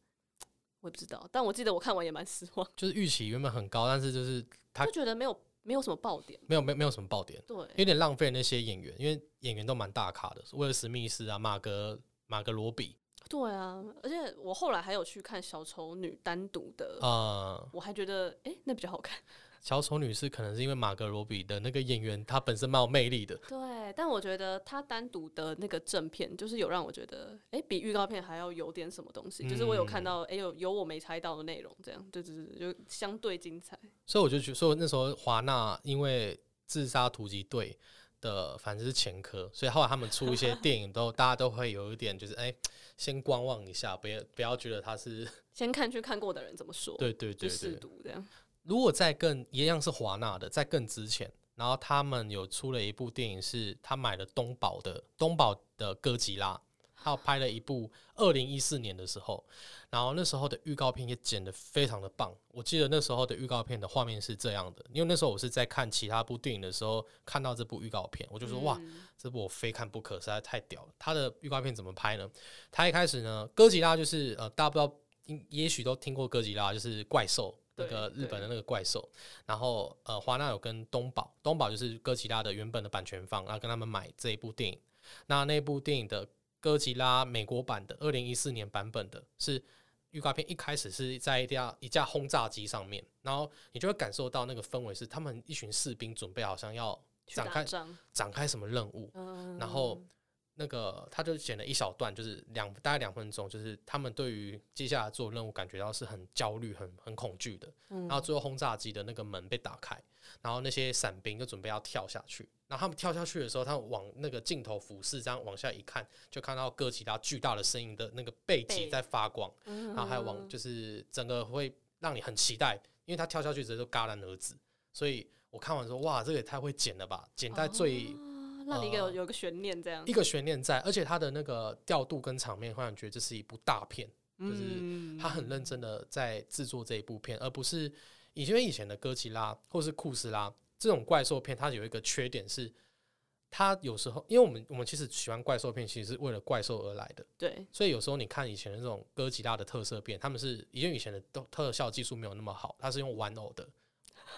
S2: 我也不知道，但我记得我看完也蛮失望，
S1: 就是预期原本很高，但是就是他
S2: 就觉得没有没有什么爆点。
S1: 没有没有没有什么爆点。
S2: 对，
S1: 有点浪费那些演员，因为演员都蛮大咖的，威尔史密斯啊、马格马格罗比，
S2: 对啊，而且我后来还有去看小丑女单独的，
S1: 呃，
S2: 我还觉得哎、诶那比较好看。
S1: 小丑女是可能是因为马格罗比的那个演员，她本身蛮有魅力的。
S2: 对，但我觉得她单独的那个正片，就是有让我觉得哎、诶比预告片还要有点什么东西，就是我有看到哎、诶有有我没猜到的内容，这样对对对，就相对精彩。
S1: 所以我就觉得说，那时候华纳因为自杀突击队的反正是前科，所以后来他们出一些电影都 大家都会有一点就是哎、先观望一下，不要不要觉得他是
S2: 先看去看过的人怎么说，
S1: 对对对
S2: 對试
S1: 对。
S2: 读这样。
S1: 如果在更一样是华纳的，在更之前，然后他们有出了一部电影，是他买了东宝的东宝的哥吉拉，他有拍了一部二零一四年的时候，然后那时候的预告片也剪得非常的棒。我记得那时候的预告片的画面是这样的，因为那时候我是在看其他部电影的时候看到这部预告片，我就说、哇，
S2: 嗯
S1: 这部我非看不可，实在太屌了。他的预告片怎么拍呢？他一开始呢，哥吉拉就是呃，大家不知道，应也许都听过哥吉拉，就是怪兽。那个日本的那个怪兽，然后呃，华纳有跟东宝，东宝就是哥吉拉的原本的版权方，然后跟他们买这一部电影。那那部电影的哥吉拉美国版的二零一四年版本的是预告片，一开始是在一架一架轰炸机上面，然后你就会感受到那个氛围是他们一群士兵准备好像要展开，展开什么任务，
S2: 嗯，
S1: 然后那个他就剪了一小段，就是两大概两分钟，就是他们对于接下来做任务感觉到是很焦虑、很很恐惧的。
S2: 嗯
S1: 然后最后轰炸机的那个门被打开，然后那些伞兵就准备要跳下去。然后他们跳下去的时候，他们往那个镜头俯视，这样往下一看，就看到哥吉拉巨大的身影的那个背脊在发光，
S2: 嗯
S1: 然后还有往就是整个会让你很期待，因为他跳下去直接就戛然而止。所以我看完说，哇，这个也太会剪了吧！剪在最、
S2: 哦让你有
S1: 呃
S2: 有个悬念这样
S1: 一，个悬念在，而且它的那个调度跟场面，会让你觉得这是一部大片，就是
S2: 嗯
S1: 他很认真的在制作这一部片，而不是以前以前的哥吉拉或是库斯拉这种怪兽片，它有一个缺点是，它有时候因为我们我们其实喜欢怪兽片，其实是为了怪兽而来的，
S2: 对，
S1: 所以有时候你看以前的这种哥吉拉的特色片，他们是因为以前的特特效技术没有那么好，它是用玩偶的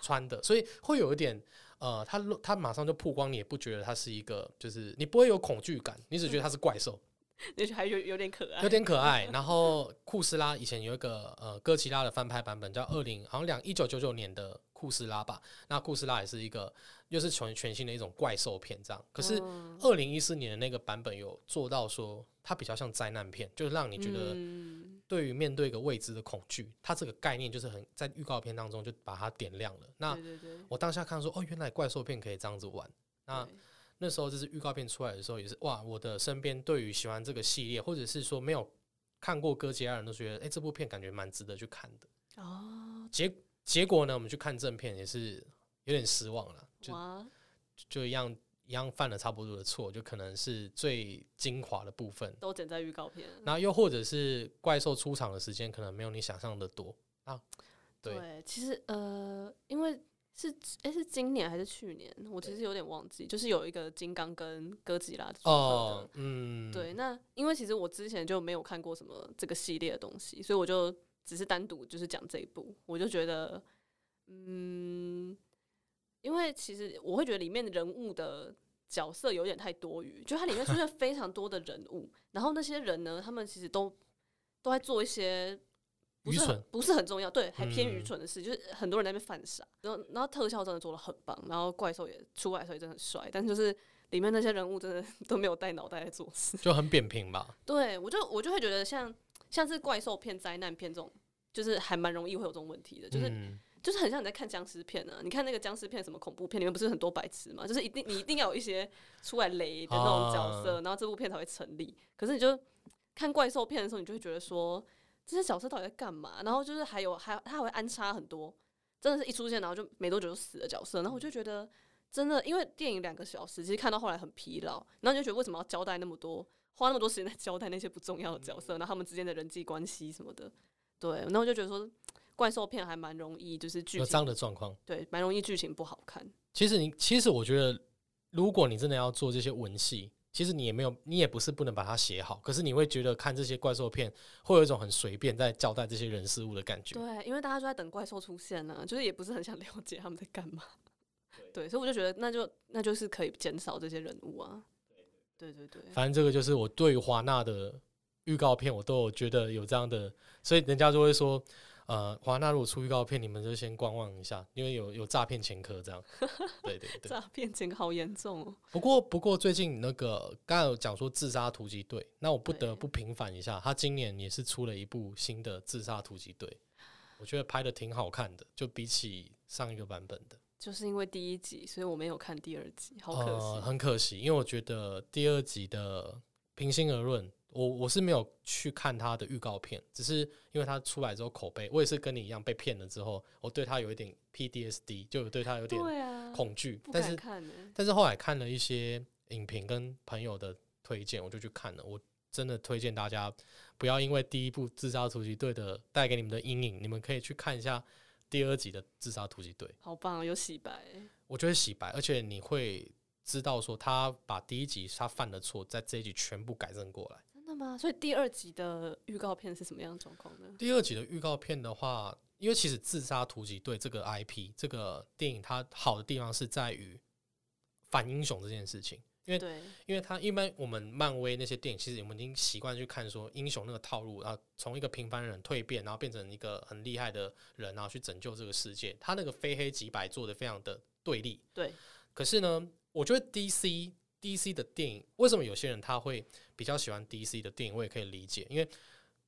S1: 穿的，所以会有一点呃，它它马上就曝光，你也不觉得它是一个，就是你不会有恐惧感，你只觉得它是怪兽。
S2: 也许还有有点可爱
S1: 有，点可爱。然后库斯拉以前有一个呃哥吉拉的翻拍版本，叫二零好像两一九九九年的库斯拉吧。那库斯拉也是一个又是全全新的一种怪兽片这样。可是
S2: 嗯
S1: 二零一四年的那个版本有做到说，它比较像灾难片，就是让你觉得
S2: 嗯
S1: 对于面对一个未知的恐惧，它这个概念就是很在预告片当中就把它点亮了。那我当下看说，哦，原来怪兽片可以这样子玩。那那时候就是预告片出来的时候，也是哇，我的身边对于喜欢这个系列，或者是说没有看过哥吉拉人都觉得，哎、这部片感觉蛮值得去看的。
S2: 哦，
S1: 结结果呢，我们去看正片也是有点失望了，就
S2: 哇，
S1: 就一样一样犯了差不多的错，就可能是最精华的部分。
S2: 都剪在预告片。
S1: 然后又或者是怪兽出场的时间可能没有你想象的多啊，对
S2: 对，其实呃，因为是诶，是今年还是去年？我其实有点忘记，就是有一个金刚跟哥吉拉的。
S1: 哦，嗯，
S2: 对，那因为其实我之前就没有看过什么这个系列的东西，所以我就只是单独就是讲这一部，我就觉得，嗯，因为其实我会觉得里面的人物的角色有点太多余，就它里面出现 非常多的人物，然后那些人呢，他们其实都都在做一些不是很
S1: 愚蠢
S2: 不是很重要，对，还偏愚
S1: 嗯
S2: 蠢的事，就是很多人在那边犯傻，然后然后特效真的做的很棒，然后怪兽也出来的时候也真的很帅，但就是里面那些人物真的 都没有带脑袋在做事。
S1: 就很扁平吧。
S2: 对我就我就会觉得像像是怪兽片、灾难片这种，就是还蛮容易会有这种问题的，就是、
S1: 嗯
S2: 就是很像你在看僵尸片啊。你看那个僵尸片什么恐怖片，里面不是很多白痴嘛？就是一定你一定要有一些出来雷的那种角色，然后这部片才会成立。可是你就看怪兽片的时候，你就会觉得说这些角色到底在干嘛？然后就是还有还他还会安插很多，真的是一出现然后就没多久就死的角色，然后我就觉得。真的，因为电影两个小时，其实看到后来很疲劳，然后你就觉得为什么要交代那么多，花那么多时间在交代那些不重要的角色，然后他们之间的人际关系什么的，对，然后我就觉得说怪兽片还蛮容易，就是剧情
S1: 有这样的状况。
S2: 对，蛮容易剧情不好看。
S1: 其实你，其实我觉得，如果你真的要做这些文戏，其实你也没有，你也不是不能把它写好，可是你会觉得看这些怪兽片会有一种很随便在交代这些人事物的感觉。
S2: 对，因为大家都在等怪兽出现呢、就是也不是很想 了解他们在干嘛。对，所以我就觉得那就那就是可以减少这些人物啊。对对对，
S1: 反正这个就是我对于华纳的预告片，我都有觉得有这样的，所以人家就会说，呃，华纳如果出预告片，你们就先观望一下，因为有有诈骗前科这样。对对对。
S2: 诈骗前科好严重哦。
S1: 不过不过最近那个刚才有讲说自杀突击队，那我不得不平反一下，他今年也是出了一部新的自杀突击队，我觉得拍的挺好看的，就比起上一个版本的。
S2: 就是因为第一集，所以我没有看第二集，好可惜。
S1: 呃，很可惜，因为我觉得第二集的平心而论，我我是没有去看他的预告片，只是因为他出来之后口碑，我也是跟你一样被骗了之后，我对他有一点 PDSD，就对他有点恐惧。
S2: 不
S1: 但是但是后来看了一些影评跟朋友的推荐，我就去看了。我真的推荐大家不要因为第一部《自杀突击队》的带给你们的阴影，你们可以去看一下第二集的《自杀突击队》。
S2: 好棒，有洗白。
S1: 我觉得洗白，而且你会知道说他把第一集他犯的错，在这一集全部改正过来。
S2: 真的吗？所以第二集的预告片是什么样的状况呢？
S1: 第二集的预告片的话，因为其实《自杀突击队》这个 IP 这个电影，它好的地方是在于反英雄这件事情。因为，因为他一般我们漫威那些电影，其实我们已经习惯去看说英雄那个套路，然后从一个平凡人蜕变，然后变成一个很厉害的人，然后去拯救这个世界。他那个非黑即白做的非常的对立。
S2: 对。
S1: 可是呢，我觉得 DC DC 的电影，为什么有些人他会比较喜欢 DC 的电影，我也可以理解，因为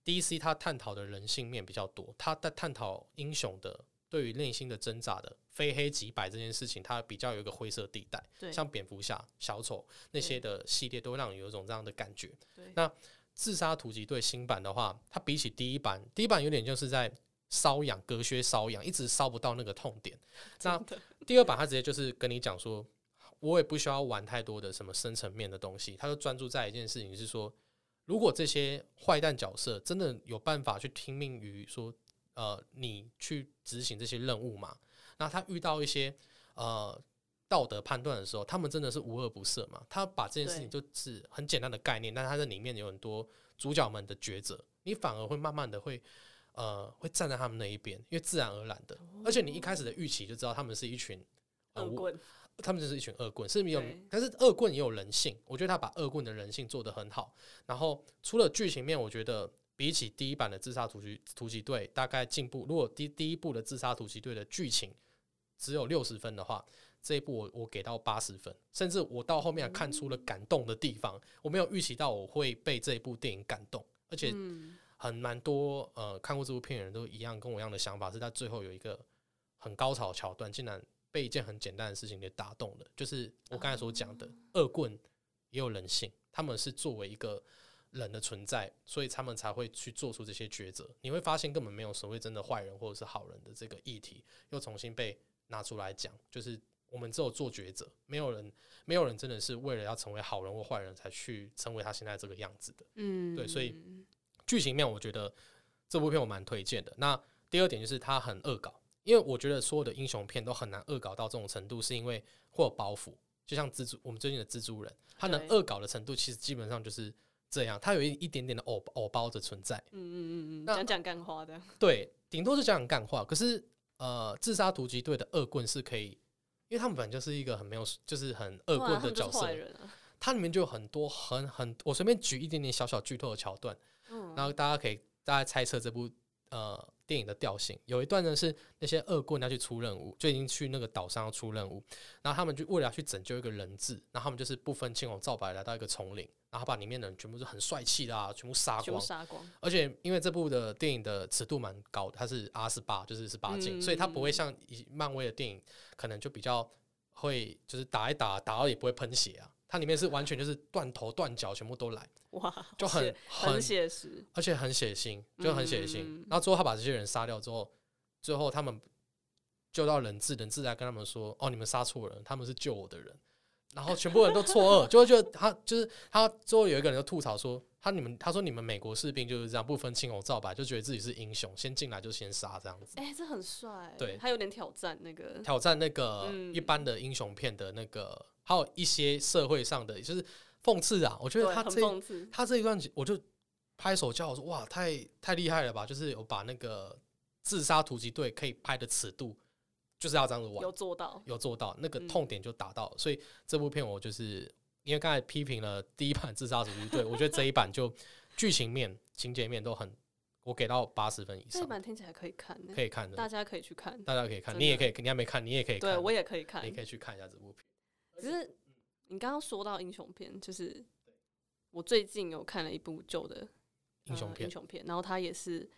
S1: DC 它探讨的人性面比较多，他在探讨英雄的对于内心的挣扎的非黑即白这件事情，它比较有一个灰色地带。
S2: 对，
S1: 像蝙蝠侠、小丑那些的系列，都会让你有一种这样的感觉。
S2: 对
S1: 那自杀突击队新版的话，它比起第一版，第一版有点就是在瘙痒、隔靴搔痒，一直搔不到那个痛点。那第二版它直接就是跟你讲说，我也不需要玩太多的什么深层面的东西，他就专注在一件事情，是说，如果这些坏蛋角色真的有办法去听命于说，呃，你去执行这些任务嘛，那他遇到一些呃道德判断的时候，他们真的是无恶不赦嘛？他把这件事情就是很简单的概念，但他在里面有很多主角们的抉择，你反而会慢慢的会。呃，会站在他们那一边，因为自然而然的，而且你一开始的预期就知道他们是一群
S2: 恶棍，
S1: 他们就是一群恶棍，是没有，但是恶棍也有人性。我觉得他把恶棍的人性做得很好。然后除了剧情面，我觉得比起第一版的自杀突击突击队，大概进步。如果第第一部的自杀突击队的剧情只有六十分的话，这一部我我给到八十分，甚至我到后面还看出了感动的地方。我没有预期到我会被这一部电影感动，而且
S2: 嗯，
S1: 很蛮多呃看过这部片的人都一样跟我一样的想法，是在最后有一个很高潮的桥段，竟然被一件很简单的事情给打动了。就是我刚才所讲的，恶棍也有人性，他们是作为一个人的存在，所以他们才会去做出这些抉择。你会发现根本没有所谓真的坏人或者是好人的这个议题，又重新被拿出来讲，就是我们只有做抉择，没有人没有人真的是为了要成为好人或坏人才去成为他现在这个样子的。
S2: 嗯，
S1: 对所以剧情面，我觉得这部片我蛮推荐的。那第二点就是它很恶搞，因为我觉得所有的英雄片都很难恶搞到这种程度，是因为会有包袱。就像蜘蛛，我们最近的蜘蛛人，他能恶搞的程度，其实基本上就是这样，它有一一点点的偶偶包的存在。
S2: 嗯嗯嗯嗯，讲讲干话的，
S1: 对，顶多是讲讲干话。可是呃，自杀突击队的恶棍是可以，因为他们本来就是一个很没有，就是很恶棍的角色
S2: 他
S1: 里面就有很多很很，我随便举一点点小小剧透的桥段。
S2: 嗯，
S1: 然后大家可以大家猜测这部呃电影的调性。有一段呢是那些恶棍要去出任务，就已经去那个岛上要出任务，然后他们就为了要去拯救一个人质，然后他们就是不分青红皂白来到一个丛林，然后把里面的人全部是很帅气的啊，全部杀光。
S2: 杀光，
S1: 而且因为这部的电影的尺度蛮高的，它是 R 十八，就是十八禁，
S2: 嗯
S1: 所以它不会像以漫威的电影可能就比较会就是打一打打到也不会喷血啊。它里面是完全就是断头断脚全部都来，
S2: 哇，
S1: 就很很
S2: 很写实，
S1: 而且很血腥，就很血腥。
S2: 嗯
S1: 然后最后他把这些人杀掉之后，最后他们救到人质，人质来跟他们说：“哦，你们杀错人，他们是救我的人。”然后全部人都错愕，就会觉得他就是他。最后有一个人就吐槽说：“他你们他说你们美国士兵就是这样，不分青红皂白，就觉得自己是英雄，先进来就先杀这样子，
S2: 哎，这很帅，
S1: 对
S2: 他有点挑战那个，
S1: 挑战那个
S2: 嗯
S1: 一般的英雄片的那个，还有一些社会上的就是讽刺啊。我觉得他这他这一段我就拍手叫我说哇，太太厉害了吧！就是有把那个自杀突击队可以拍的尺度，就是要这样子玩，
S2: 有做到，
S1: 有做到那个
S2: 嗯
S1: 痛点就达到了。所以这部片我就是因为刚才批评了第一版自杀突击队，我觉得这一版就剧情面、情节面都很，我给到八十分以上
S2: 这一
S1: 上，
S2: 版听起来可以看呢，
S1: 可以看的，
S2: 大家可以去看，
S1: 大家可以看，你也可以，你还没看，你也可以看，
S2: 对我也可以看
S1: 你，可以去看一下这部片。
S2: 只是你刚刚说到英雄片，就是我最近有看了一部旧的呃
S1: 英雄片
S2: 英雄片，然后它也是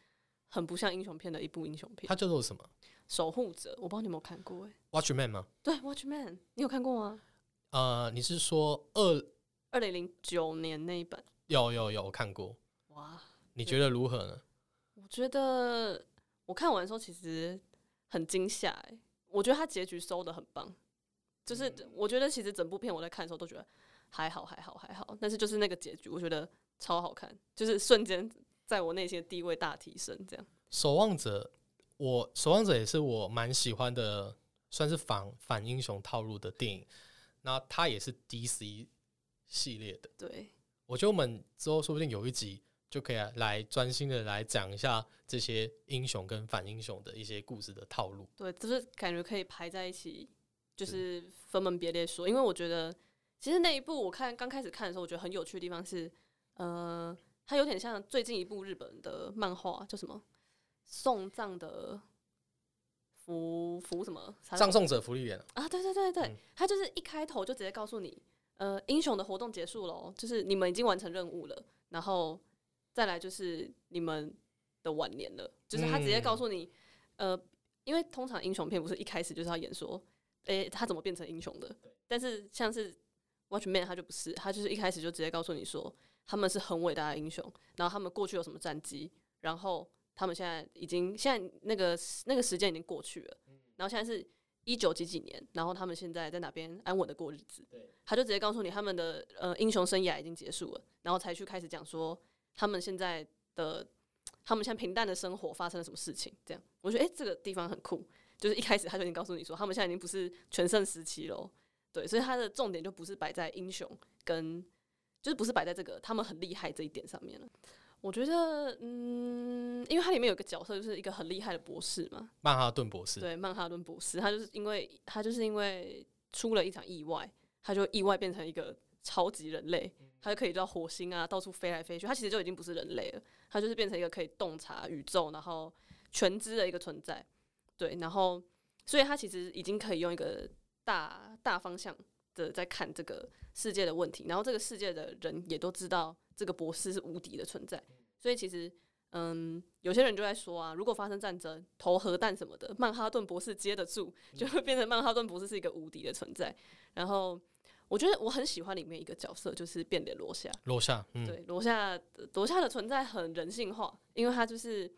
S2: 很不像英雄片的一部英雄片，
S1: 它叫做什么
S2: 守护者，我不知道你有没有看过哎、
S1: ？Watchman 吗？
S2: 对，Watchman，你有看过吗？
S1: 呃，你是说二
S2: 二零零九年那一本，
S1: 有有有我看过，
S2: 哇，
S1: 你觉得如何呢？
S2: 我觉得我看完的时候其实很惊吓哎，我觉得它结局收的很棒，就是
S1: 嗯
S2: 我觉得其实整部片我在看的时候都觉得还好还好还好，但是就是那个结局我觉得超好看，就是瞬间在我内心的地位大提升，这样。
S1: 守望者，我守望者也是我蛮喜欢的，算是反反英雄套路的电影。那它也是 DC 系列的，
S2: 对，
S1: 我觉得我们之后说不定有一集就可以来专心的来讲一下这些英雄跟反英雄的一些故事的套路。
S2: 对，就是感觉可以排在一起，就是分门别类说。因为我觉得，其实那一部我看刚开始看的时候，我觉得很有趣的地方是，呃，它有点像最近一部日本的漫画，叫什么？送葬的福福什么？
S1: 葬送者福利员，
S2: 啊？对对对对，
S1: 嗯。
S2: 他就是一开头就直接告诉你，呃，英雄的活动结束了哦，就是你们已经完成任务了，然后再来就是你们的晚年了，就是他直接告诉你，呃，因为通常英雄片不是一开始就是要演说，诶、他怎么变成英雄的？但是像是 Watchman 他就不是，他就是一开始就直接告诉你说，他们是很伟大的英雄，然后他们过去有什么战绩，然后他们现在已经现在那个那个时间已经过去了，然后现在是一九几几年，然后他们现在在哪边安稳的过日子，他就直接告诉你他们的呃英雄生涯已经结束了，然后才去开始讲说他们现在的他们现在平淡的生活发生了什么事情，这样。我觉得诶、这个地方很酷，就是一开始他就已经告诉你说他们现在已经不是全盛时期喽，对，所以他的重点就不是摆在英雄跟就是不是摆在这个他们很厉害这一点上面了。我觉得，嗯，因为它里面有一个角色，就是一个很厉害的博士嘛，
S1: 曼哈顿博士，
S2: 对，曼哈顿博士，他就是因为他就是因为出了一场意外，他就意外变成一个超级人类，他就可以到火星啊，到处飞来飞去。他其实就已经不是人类了，他就是变成一个可以洞察宇宙，然后全知的一个存在。对，然后所以他其实已经可以用一个大大方向的在看这个世界的问题，然后这个世界的人也都知道这个博士是无敌的存在，所以其实。嗯，有些人就在说啊，如果发生战争，投核弹什么的，曼哈顿博士接得住，就会变成曼哈顿博士是一个无敌的存在。然后，我觉得我很喜欢里面一个角色，就是变脸罗夏。
S1: 罗夏，嗯，
S2: 对，罗夏罗夏的存在很人性化，因为他就是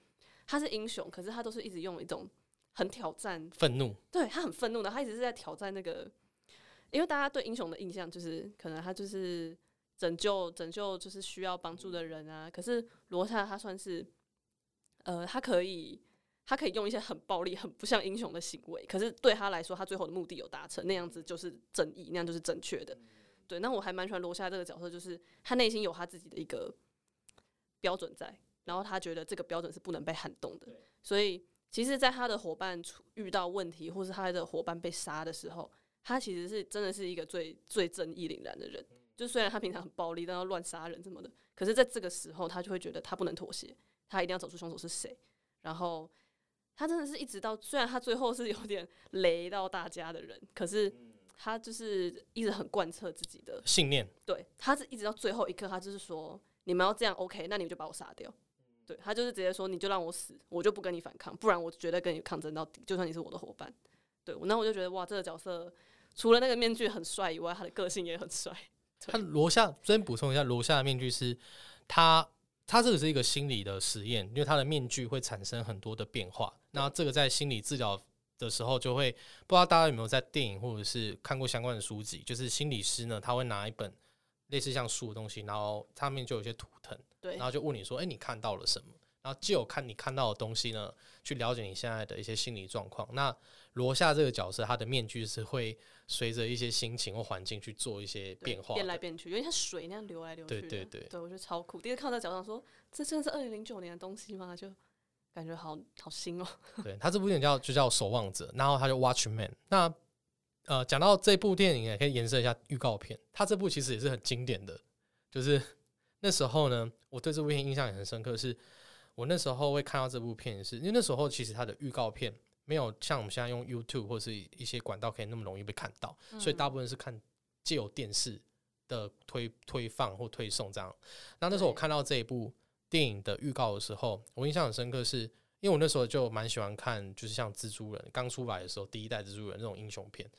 S2: 他是英雄，可是他都是一直用一种很挑战，
S1: 愤怒，
S2: 对他很愤怒的，他一直是在挑战那个，因为大家对英雄的印象就是可能他就是拯救拯救就是需要帮助的人啊，可是罗夏他算是，呃，他可以他可以用一些很暴力、很不像英雄的行为，可是对他来说，他最后的目的有达成，那样子就是正义，那样就是正确的。对，那我还蛮喜欢罗夏这个角色，就是他内心有他自己的一个标准在，然后他觉得这个标准是不能被撼动的，所以其实，在他的伙伴出遇到问题，或是他的伙伴被杀的时候，他其实是真的是一个最最正义凛然的人。就虽然他平常很暴力，但要乱杀人什么的，可是在这个时候，他就会觉得他不能妥协，他一定要找出凶手是谁。然后他真的是一直到，虽然他最后是有点雷到大家的人，可是他就是一直很贯彻自己的
S1: 信念。
S2: 对，他是一直到最后一刻，他就是说，你们要这样 OK，那你们就把我杀掉。对他就是直接说，你就让我死，我就不跟你反抗，不然我绝对跟你抗争到底，就算你是我的伙伴。对，那我就觉得哇，这个角色除了那个面具很帅以外，他的个性也很帅。
S1: 他罗夏，先补充一下，罗夏的面具是他，他这个是一个心理的实验，因为他的面具会产生很多的变化。那这个在心理治疗的时候，就会不知道大家有没有在电影或者是看过相关的书籍，就是心理师呢，他会拿一本类似像书的东西，然后上面就有一些图腾，
S2: 对，
S1: 然后就问你说，哎，你看到了什么？然后就有看你看到的东西呢，去了解你现在的一些心理状况。那罗夏这个角色，他的面具是会随着一些心情或环境去做一些变化，
S2: 变来变去，有点像水那样流来流
S1: 去。对对对，
S2: 对我觉得超酷。第一次看到角上说，这真的是二零零九年的东西吗？就感觉好好新哦。
S1: 对他这部电影叫就叫守望者，然后他就 Watchman。那呃，讲到这部电影也可以延伸一下预告片。他这部其实也是很经典的，就是那时候呢，我对这部片印象也很深刻，是。我那时候会看到这部片，是因为那时候其实它的预告片没有像我们现在用 YouTube 或是一些管道可以那么容易被看到，所以大部分是看借由电视的推推放或推送这样。那那时候我看到这一部电影的预告的时候，我印象很深刻，是因为我那时候就蛮喜欢看，就是像蜘蛛人刚出来的时候，第一代蜘蛛人那种英雄片。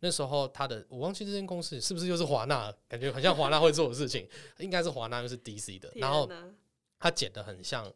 S1: 那时候他的我忘记这间公司是不是又是华纳，感觉很像华纳会做的事情，应该是华纳又是 DC 的，然后他剪的很像。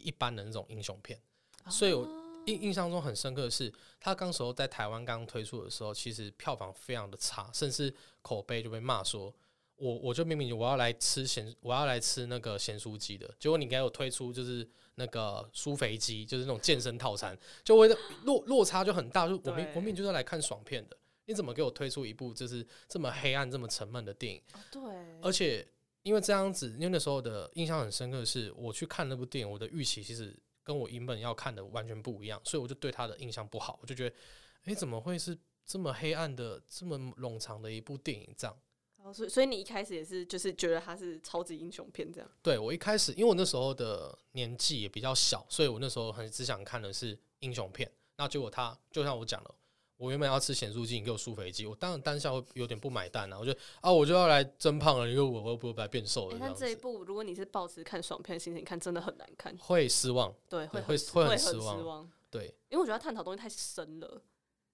S1: 一般的那种英雄片，所以我印印象中很深刻的是，他刚时候在台湾刚推出的时候，其实票房非常的差，甚至口碑就被骂说，我我就明明我要来吃咸，我要来吃那个咸酥鸡的，结果你给我推出就是那个酥肥鸡，就是那种健身套餐，就我的落落差就很大，就我明我明明就是来看爽片的，你怎么给我推出一部就是这么黑暗、这么沉闷的电影？
S2: 对，
S1: 而且。因为这样子，因为那时候的印象很深刻，是我去看那部电影，我的预期其实跟我原本要看的完全不一样，所以我就对他的印象不好，我就觉得，哎，怎么会是这么黑暗的、这么冗长的一部电影？这样，
S2: 哦，所以所以你一开始也是就是觉得它是超级英雄片这样？
S1: 对我一开始，因为我那时候的年纪也比较小，所以我那时候很只想看的是英雄片，那结果他就像我讲了。我原本要吃咸酥鸡，你给我酥肥鸡，我当然当下会有点不买单啊！我觉得啊，我就要来增胖了，因为我会不会来变瘦了？
S2: 但这一部，如果你是抱持看爽片的心情看，真的很难看，
S1: 会失望。
S2: 对，会
S1: 会
S2: 会
S1: 很
S2: 失
S1: 望。对，
S2: 因为我觉得他探讨东西太深了，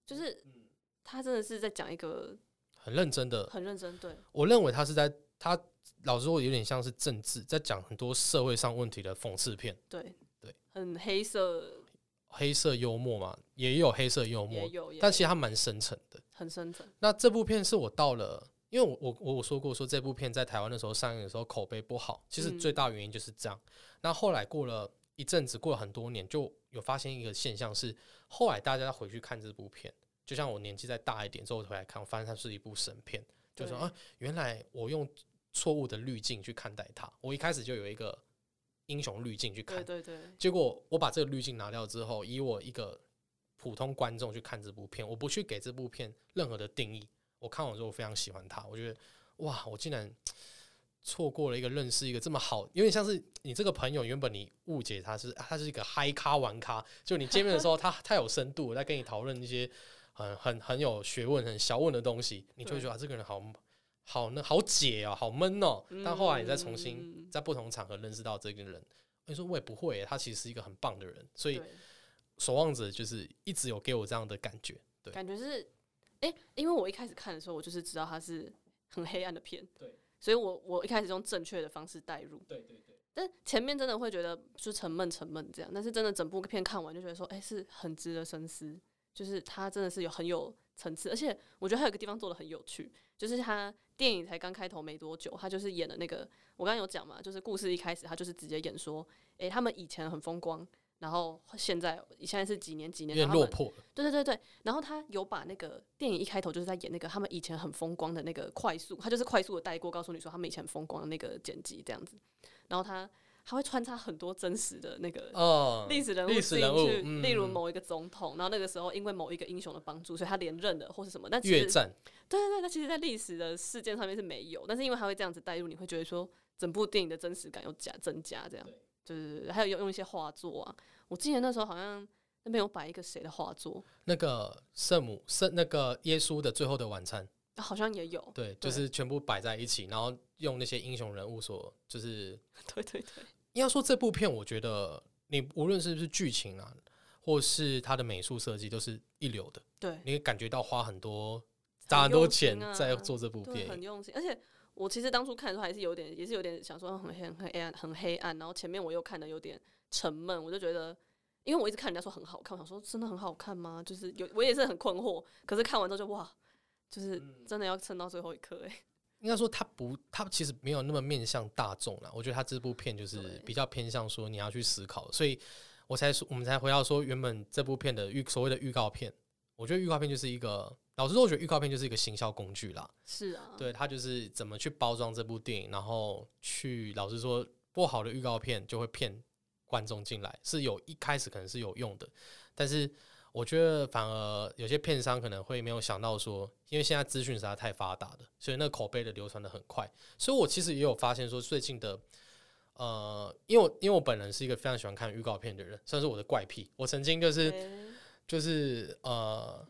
S2: 就是他真的是在讲一个
S1: 很认真的、
S2: 很认真。对，
S1: 我认为他是在他老实说，有点像是政治，在讲很多社会上问题的讽刺片。
S2: 对
S1: 对，
S2: 很黑色。
S1: 黑色幽默嘛，也有黑色幽默，但其实他蛮深沉的，
S2: 很深沉。
S1: 那这部片是我到了，因为我我我我说过，说这部片在台湾的时候上映的时候口碑不好，其实最大原因就是这样。那后来过了一阵子，过了很多年，就有发现一个现象是，后来大家回去看这部片，就像我年纪再大一点之后回来看，我发现它是一部神片，就说啊，原来我用错误的滤镜去看待它，我一开始就有一个。英雄滤镜去看，
S2: 对对对。
S1: 结果我把这个滤镜拿掉之后，以我一个普通观众去看这部片，我不去给这部片任何的定义。我看完之后，我非常喜欢它。我觉得，哇，我竟然错过了一个认识一个这么好，有点像是你这个朋友原本你误解他是他是一个嗨咖玩咖，就你见面的时候他他有深度，在跟你讨论一些很很很有学问、很小问的东西，你就会觉得啊，这个人好。好那好解哦，好闷哦。但后来你再重新在不同场合认识到这个人，你说我也不会，他其实是一个很棒的人。所以守望者就是一直有给我这样的感觉，对，
S2: 感觉是哎，因为我一开始看的时候，我就是知道他是很黑暗的片，
S1: 对，
S2: 所以我我一开始用正确的方式带入，
S1: 对对对。
S2: 但前面真的会觉得就沉闷沉闷这样，但是真的整部片看完就觉得说，哎、是很值得深思，就是它真的是有很有层次，而且我觉得还有一个地方做的很有趣，就是他电影才刚开头没多久，他就是演的那个我刚刚有讲嘛，就是故事一开始他就是直接演说，诶、他们以前很风光，然后现在现在是几年几年，
S1: 有点
S2: 然后他们
S1: 落魄了。
S2: 对对对对，然后他有把那个电影一开头就是在演那个他们以前很风光的那个快速，他就是快速的带过，告诉你说他们以前很风光的那个剪辑这样子，然后他还会穿插很多真实的那个
S1: 哦，
S2: 历史人物
S1: 历史人物
S2: 进去，
S1: 嗯。
S2: 例如某一个总统，然后那个时候因为某一个英雄的帮助，所以他连任了或是什么，但其实
S1: 越战，
S2: 对对对，那其实，在历史的事件上面是没有，但是因为他会这样子带入，你会觉得说整部电影的真实感有加增加，这样，对对对，还有用用一些画作啊，我记得那时候好像那边有摆一个谁的画作，
S1: 那个圣母圣那个耶稣的最后的晚餐，
S2: 啊好像也有，
S1: 对，
S2: 对
S1: 就是全部摆在一起，然后用那些英雄人物所就是
S2: 对 对对，
S1: 应该说这部片，我觉得你无论是不是剧情啊，或是它的美术设计，都是一流的。
S2: 对，
S1: 你会感觉到花很多
S2: 很
S1: 砸很多钱
S2: 啊
S1: 在做这部
S2: 对，
S1: 电影。
S2: 很用心，而且我其实当初看的时候还是有点，也是有点想说很黑很黑暗，很黑暗，然后前面我又看的有点沉闷，我就觉得。因为我一直看人家说很好看，我想说真的很好看吗？就是有我也是很困惑，可是看完之后就哇，就是
S1: 嗯
S2: 真的要撑到最后一刻哎、
S1: 应该说它不，它其实没有那么面向大众啦。我觉得它这部片就是比较偏向说你要去思考，所以我才说我们才回到说原本这部片的预所谓的预告片，我觉得预告片就是一个，老实说，我觉得预告片就是一个行销工具啦。
S2: 是啊，
S1: 对，它就是怎么去包装这部电影，然后去老实说，不好的预告片就会骗观众进来，是有一开始可能是有用的，但是我觉得反而有些片商可能会没有想到说，因为现在资讯实在太发达了，所以那口碑的流传的很快，所以我其实也有发现说，最近的。呃，因为我因为我本人是一个非常喜欢看预告片的人，算是我的怪癖。我曾经就是
S2: 欸
S1: 就是呃，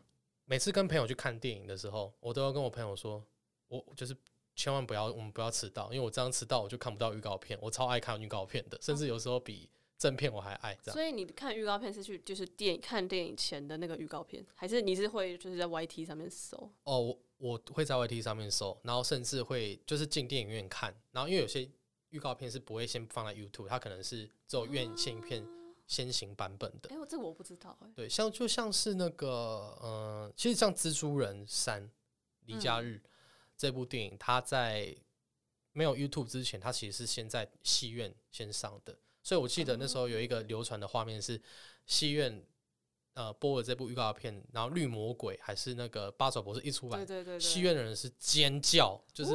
S1: 每次跟朋友去看电影的时候，我都要跟我朋友说，我就是千万不要，我们不要迟到，因为我这样迟到我就看不到预告片。我超爱看预告片的，甚至有时候比正片我还爱这样。
S2: 所以你看预告片是去就是电影看电影前的那个预告片，还是你是会就是在 YT 上面搜？
S1: 哦，我我会在 YT 上面搜，然后甚至会就是进电影院看，然后因为有些预告片是不会先放在 YouTube，它可能是只有院线片先行版本的。
S2: 哎、我这个我不知道哎、
S1: 对，像就像是那个，呃，其实像《蜘蛛人三》离家日、这部电影，它在没有 YouTube 之前，它其实是先在戏院先上的。所以我记得那时候有一个流传的画面是戏院呃播了这部预告片，然后绿魔鬼还是那个八爪博士一出来，
S2: 对对对对，
S1: 戏院的人是尖叫，就是、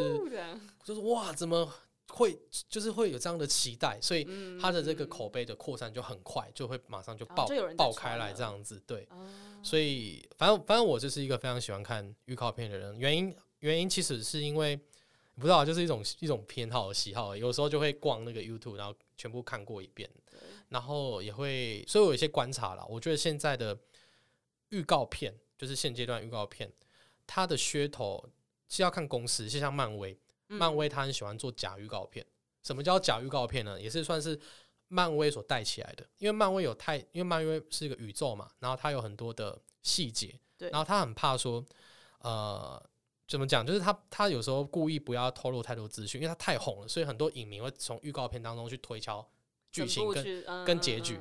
S1: 就是哇，怎么会就是会有这样的期待，所以
S2: 嗯
S1: 它的这个口碑的扩散就很快，就会马上就爆、爆开来这样子，对。
S2: 哦。
S1: 所以反正反正我就是一个非常喜欢看预告片的人，原因原因其实是因为不知道就是一种一种偏好的喜好，有时候就会逛那个 YouTube，然后全部看过一遍，然后也会，所以我有一些观察了。我觉得现在的预告片，就是现阶段预告片，它的噱头是要看公司，就像漫威，
S2: 嗯
S1: 漫威它很喜欢做假预告片。什么叫假预告片呢？也是算是漫威所带起来的，因为漫威有太，因为漫威是一个宇宙嘛，然后它有很多的细节，
S2: 对
S1: 然后他很怕说，呃，怎么讲？就是他他有时候故意不要透露太多资讯，因为他太红了，所以很多影迷会从预告片当中去推敲剧情跟跟结局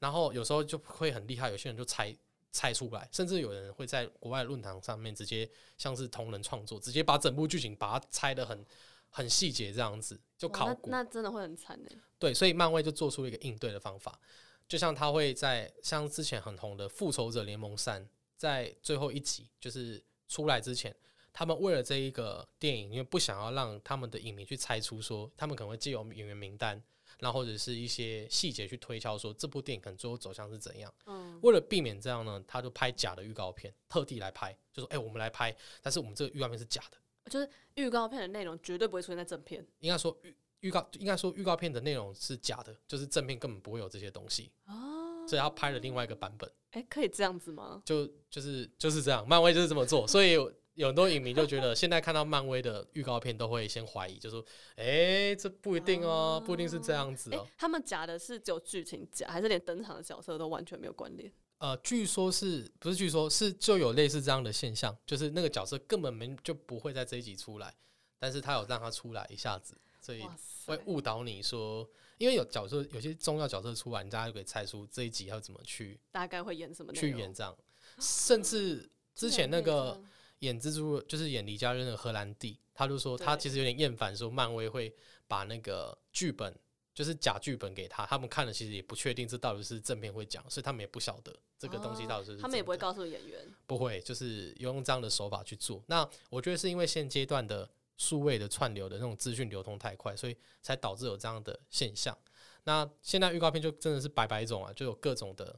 S1: 然后有时候就会很厉害，有些人就猜猜出来，甚至有人会在国外论坛上面直接像是同人创作，直接把整部剧情把它猜的很很细节这样子，就考古。
S2: 那那真的会很惨哎。
S1: 对，所以漫威就做出了一个应对的方法，就像他会在像之前很红的《复仇者联盟三》在最后一集就是出来之前，他们为了这一个电影，因为不想要让他们的影迷去猜出说他们可能会借由演员名单，然后或者是一些细节去推敲说这部电影可能最后走向是怎样。
S2: 嗯，
S1: 为了避免这样呢，他就拍假的预告片，特地来拍，就说：“哎、我们来拍，但是我们这个预告片是假的。
S2: 就是预告片的内容绝对不会出现在正片
S1: 应该说预预告，应该说预告片的内容是假的，就是正片根本不会有这些东西，
S2: 哦。
S1: 所以他拍了另外一个版本，
S2: 哎、可以这样子吗？
S1: 就就是就是这样，漫威就是这么做，所以有有很多影迷就觉得，现在看到漫威的预告片都会先怀疑，就说：“哎、这不一定哦，不一定是这样子
S2: 哎、
S1: 哦。
S2: 他们假的是只有剧情假，还是连登场的角色都完全没有关联？
S1: 呃，据说是不是？据说是就有类似这样的现象，就是那个角色根本没就不会在这一集出来，但是他有让他出来一下子。所以会，误导你说，因为有角色有些重要角色出来，你大家就可以猜出这一集要怎么去
S2: 大概会演什么
S1: 去演这样。甚至之前那个演蜘蛛就是演李佳刃的荷兰弟，他就说他其实有点厌烦，说漫威会把那个剧本就是假剧本给他，他们看了其实也不确定这到底是正片会讲，所以他们也不晓得这个东西到底是
S2: 他们也不会告诉演员，
S1: 不会，就是用这样的手法去做。那我觉得是因为现阶段的数位的串流的那种资讯流通太快，所以才导致有这样的现象。那现在预告片就真的是百百种啊，就有各种的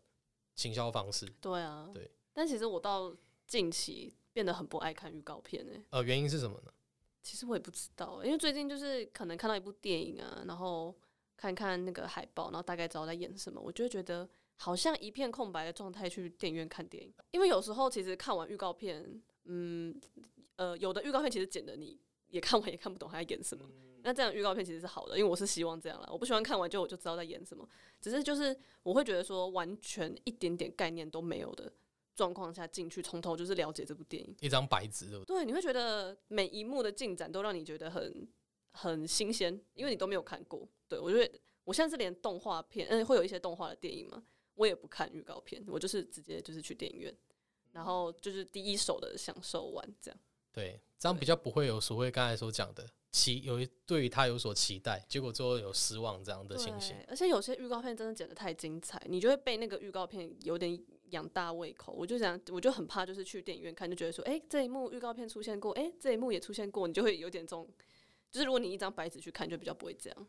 S1: 行销方式。
S2: 对啊，
S1: 对。
S2: 但其实我到近期变得很不爱看预告片诶、
S1: 呃，原因是什么呢？
S2: 其实我也不知道，因为最近就是可能看到一部电影啊，然后看看那个海报，然后大概知道在演什么，我就会觉得好像一片空白的状态去电影院看电影。因为有时候其实看完预告片，嗯，呃，有的预告片其实剪的你也看完也看不懂他在演什么。那这样预告片其实是好的，因为我是希望这样啦。我不喜欢看完就我就知道在演什么，只是就是我会觉得说完全一点点概念都没有的状况下进去，从头就是了解这部电影。
S1: 一张白纸，对不对？
S2: 对，你会觉得每一幕的进展都让你觉得很很新鲜，因为你都没有看过。对我觉得我现在是连动画片，嗯，会有一些动画的电影嘛，我也不看预告片，我就是直接就是去电影院，然后就是第一手的享受完这样。
S1: 对，这样比较不会有所谓刚才所讲的期有一对于他有所期待，结果最后有失望这样的情形。
S2: 而且有些预告片真的剪得太精彩，你就会被那个预告片有点养大胃口。我就想，我就很怕，就是去电影院看，就觉得说，哎、这一幕预告片出现过，哎、这一幕也出现过，你就会有点这种，就是如果你一张白纸去看，就比较不会这样。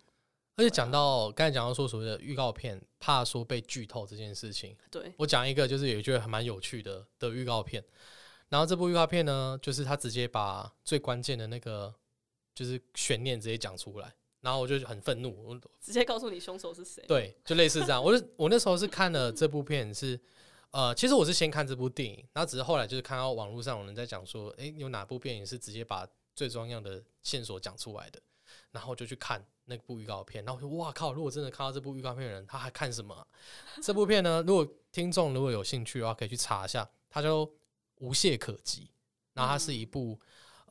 S1: 而且讲到刚才讲到说所谓的预告片，怕说被剧透这件事情，
S2: 对，
S1: 我讲一个就是有一句还蛮有趣的的预告片，然后这部预告片呢，就是他直接把最关键的那个就是悬念直接讲出来，然后我就很愤怒，我
S2: 直接告诉你凶手是谁。
S1: 对，就类似这样。我就我那时候是看了这部片是。呃，其实我是先看这部电影，然后只是后来就是看到网络上有人在讲说，诶，有哪部电影是直接把最重要的线索讲出来的，然后我就去看那部预告片，然后我就哇靠！如果真的看到这部预告片的人，他还看什么啊、这部片呢？如果听众如果有兴趣的话，可以去查一下，它叫《无懈可击》，然后它是一部、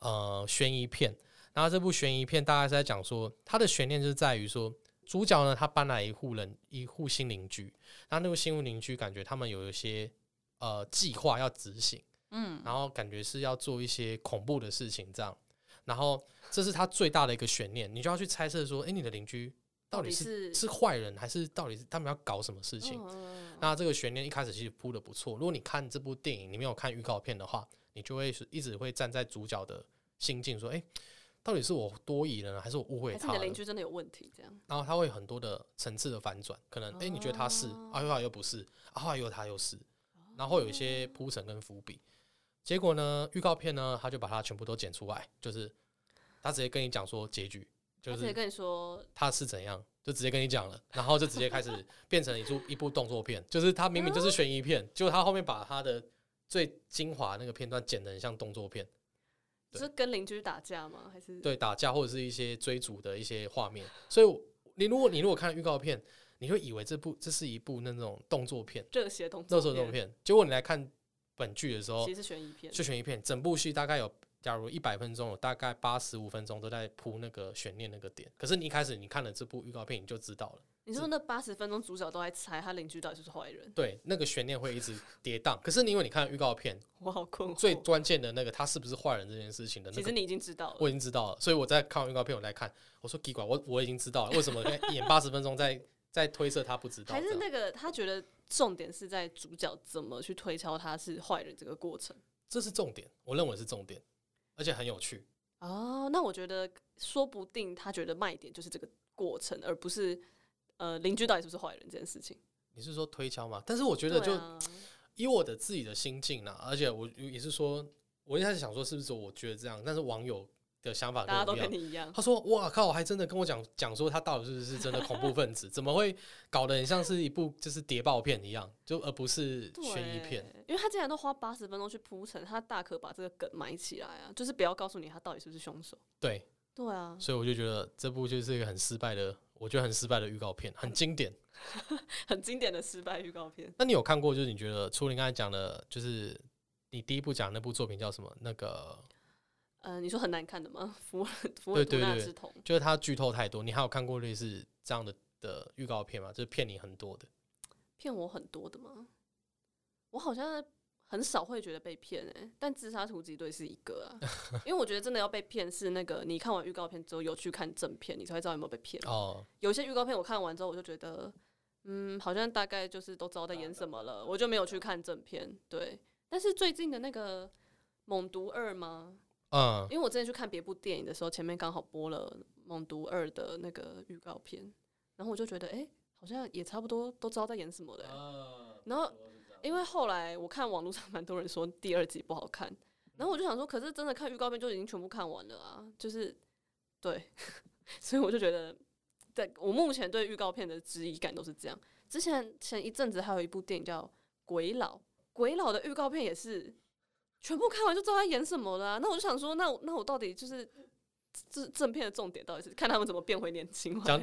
S1: 呃悬疑片，然后这部悬疑片大概是在讲说，它的悬念就是在于说，主角呢他搬来一户人一户新邻居，然后那个新户邻居感觉他们有一些呃计划要执行，
S2: 嗯，
S1: 然后感觉是要做一些恐怖的事情这样，然后这是他最大的一个悬念，你就要去猜测说，诶，你的邻居到底是
S2: 是
S1: 是坏人还是到底是他们要搞什么事情？
S2: 嗯
S1: 那这个悬念一开始其实铺的不错。如果你看这部电影，你没有看预告片的话，你就会是一直会站在主角的心境说：“诶，到底是我多疑了呢，还是我误会他了
S2: 还是你的邻？”居真的有问题？这样
S1: 然后他会有很多的层次的反转，可能诶，你觉得他是，
S2: 哦
S1: 啊后来又不是，啊后来又他又是，然后有一些铺陈跟伏笔。结果呢，预告片呢，他就把它全部都剪出来，就是他直接跟你讲说结局，就是
S2: 他直接跟你说，
S1: 他是怎样，就直接跟你讲了，然后就直接开始变成一部一部动作片，就是他明明就是悬疑片，结果他后面把他的最精华那个片段剪得很像动作片，对
S2: 是跟邻居打架吗？还是
S1: 对，打架或者是一些追逐的一些画面，所以你如果你如果看预告片，你会以为这部这是一部那种动作片，
S2: 热血动作
S1: 热手动片，结果你来看本剧的时候
S2: 其，实是悬疑片。
S1: 是悬疑片，整部戏大概有。假如一百分钟，有大概八十五分钟都在铺那个悬念那个点。可是你一开始你看了这部预告片，你就知道了。
S2: 你说那八十分钟主角都在猜他邻居到底是不是坏人，
S1: 对，那个悬念会一直跌宕。可是你因为你看预告片，
S2: 我好困惑。
S1: 最关键的那个他是不是坏人这件事情的那个，
S2: 其实你已经知道了，
S1: 我已经知道了。所以我在看完预告片，我来看，我说奇怪，我我已经知道了，为什么演八十分钟在在推测他不知道？
S2: 还是那个他觉得重点是在主角怎么去推敲他是坏人这个过程。
S1: 这是重点，我认为是重点，而且很有趣。
S2: 哦，那我觉得说不定他觉得卖点就是这个过程，而不是呃邻居到底是不是坏人这件事情。
S1: 你是说推敲吗？但是我觉得就
S2: 啊
S1: 以我的自己的心境啊，而且我也是说，我一开始想说是不是我觉得这样，但是网友的想法
S2: 大家都
S1: 跟我一样。
S2: 跟你一样，
S1: 他说：“哇靠，还真的跟我讲讲说他到底是不是真的恐怖分子？怎么会搞得很像是一部就是谍报片一样，就而不是悬疑片？
S2: 因为他竟然都花八十分钟去铺陈，他大可把这个梗埋起来啊，就是不要告诉你他到底是不是凶手。
S1: 对，
S2: 对啊，
S1: 所以我就觉得这部就是一个很失败的，我觉得很失败的预告片，很经典。
S2: 很经典的失败预告片。
S1: 那你有看过？就是你觉得除了你刚才讲的，就是你第一部讲那部作品叫什么？那个
S2: 呃，你说很难看的吗？福尔福尔图
S1: 对对对
S2: 纳之瞳，
S1: 就是它剧透太多。你还有看过类似这样的的预告片吗？就是骗你很多的。
S2: 骗我很多的吗？我好像很少会觉得被骗诶、但自杀突击队是一个啊，因为我觉得真的要被骗是那个你看完预告片之后有去看正片，你才会知道有没有被骗。
S1: 哦，
S2: 有些预告片我看完之后，我就觉得，嗯，好像大概就是都知道在演什么了，我就没有去看正片。对，但是最近的那个《猛毒二》吗？
S1: 嗯，
S2: 因为我之前去看别部电影的时候，前面刚好播了《猛毒二》的那个预告片，然后我就觉得，哎、好像也差不多都知道在演什么的欸、然后，因为后来我看网络上蛮多人说第二集不好看，然后我就想说，可是真的看预告片就已经全部看完了啊，就是对，所以我就觉得，对我目前对预告片的质疑感都是这样。之前前一阵子还有一部电影叫《鬼佬》，《鬼佬》的预告片也是全部看完就知道他演什么了、那我就想说，那我那我到底就是这正片的重点到底是看他们怎么变回年轻吗？
S1: 讲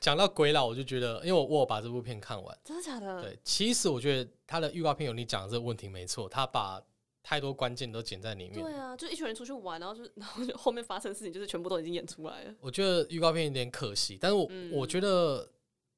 S1: 讲到鬼佬，我就觉得，因为我我有把这部片看完。
S2: 真的假的？
S1: 对，其实我觉得他的预告片有你讲的这个问题没错，他把太多关键都剪在里面。
S2: 对啊，就一群人出去玩，然后就然后就后面发生的事情就是全部都已经演出来了。
S1: 我觉得预告片有点可惜，但是我、
S2: 嗯
S1: 我觉得，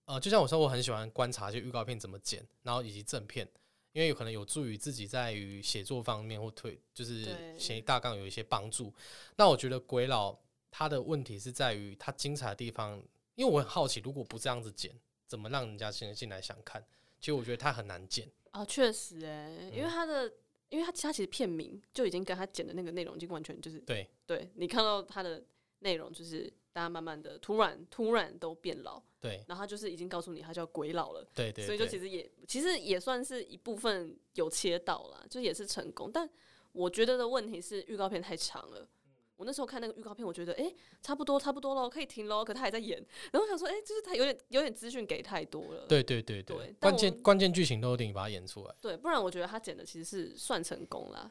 S1: 呃，就像我说，我很喜欢观察一些预告片怎么剪，然后以及正片，因为有可能有助于自己在于写作方面或推，就是
S2: 对
S1: 写大纲有一些帮助。那我觉得鬼佬他的问题是在于他精彩的地方，因为我很好奇，如果不这样子剪，怎么让人家进进来想看？其实我觉得他很难剪。
S2: 啊，确实哎、因为
S1: 嗯
S2: 他的，因为他他其实片名就已经跟他剪的那个内容已经完全就是
S1: 对
S2: 对你看到他的内容，就是大家慢慢的突然突然都变老，
S1: 对
S2: 然后他就是已经告诉你他叫鬼佬了，
S1: 对对，
S2: 所以就其
S1: 实
S2: 实也其实也算是一部分有切到啦，就也是成功。但我觉得的问题是预告片太长了。我那时候看那个预告片，我觉得诶差不多差不多了，可以停喽。可他还在演，然后我想说，诶，就是他有点有点资讯给太多了。
S1: 对对对
S2: 对
S1: 关键关键剧情都有点把它演出来。
S2: 对，不然我觉得他剪的其实是算成功啦。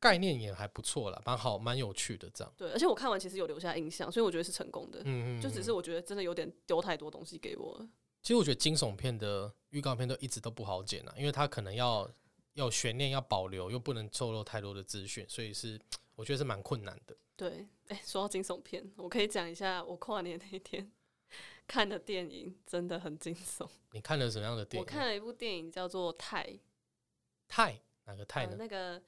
S1: 概念也还不错啦，蛮好，蛮有趣的这样。
S2: 对，而且我看完其实有留下印象，所以我觉得是成功的。
S1: 嗯嗯，
S2: 就只是我觉得真的有点丢太多东西给我了。
S1: 其实我觉得惊悚片的预告片都一直都不好剪啊，因为它可能要要悬念要保留，又不能透露太多的资讯，所以是我觉得是蛮困难的。
S2: 对，哎、说到惊悚片，我可以讲一下我跨年那一天 看的电影，真的很惊悚。
S1: 你看了什么样的电影？
S2: 我看了一部电影叫做《泰》，
S1: 泰哪个泰
S2: 呃
S1: 呢？
S2: 那个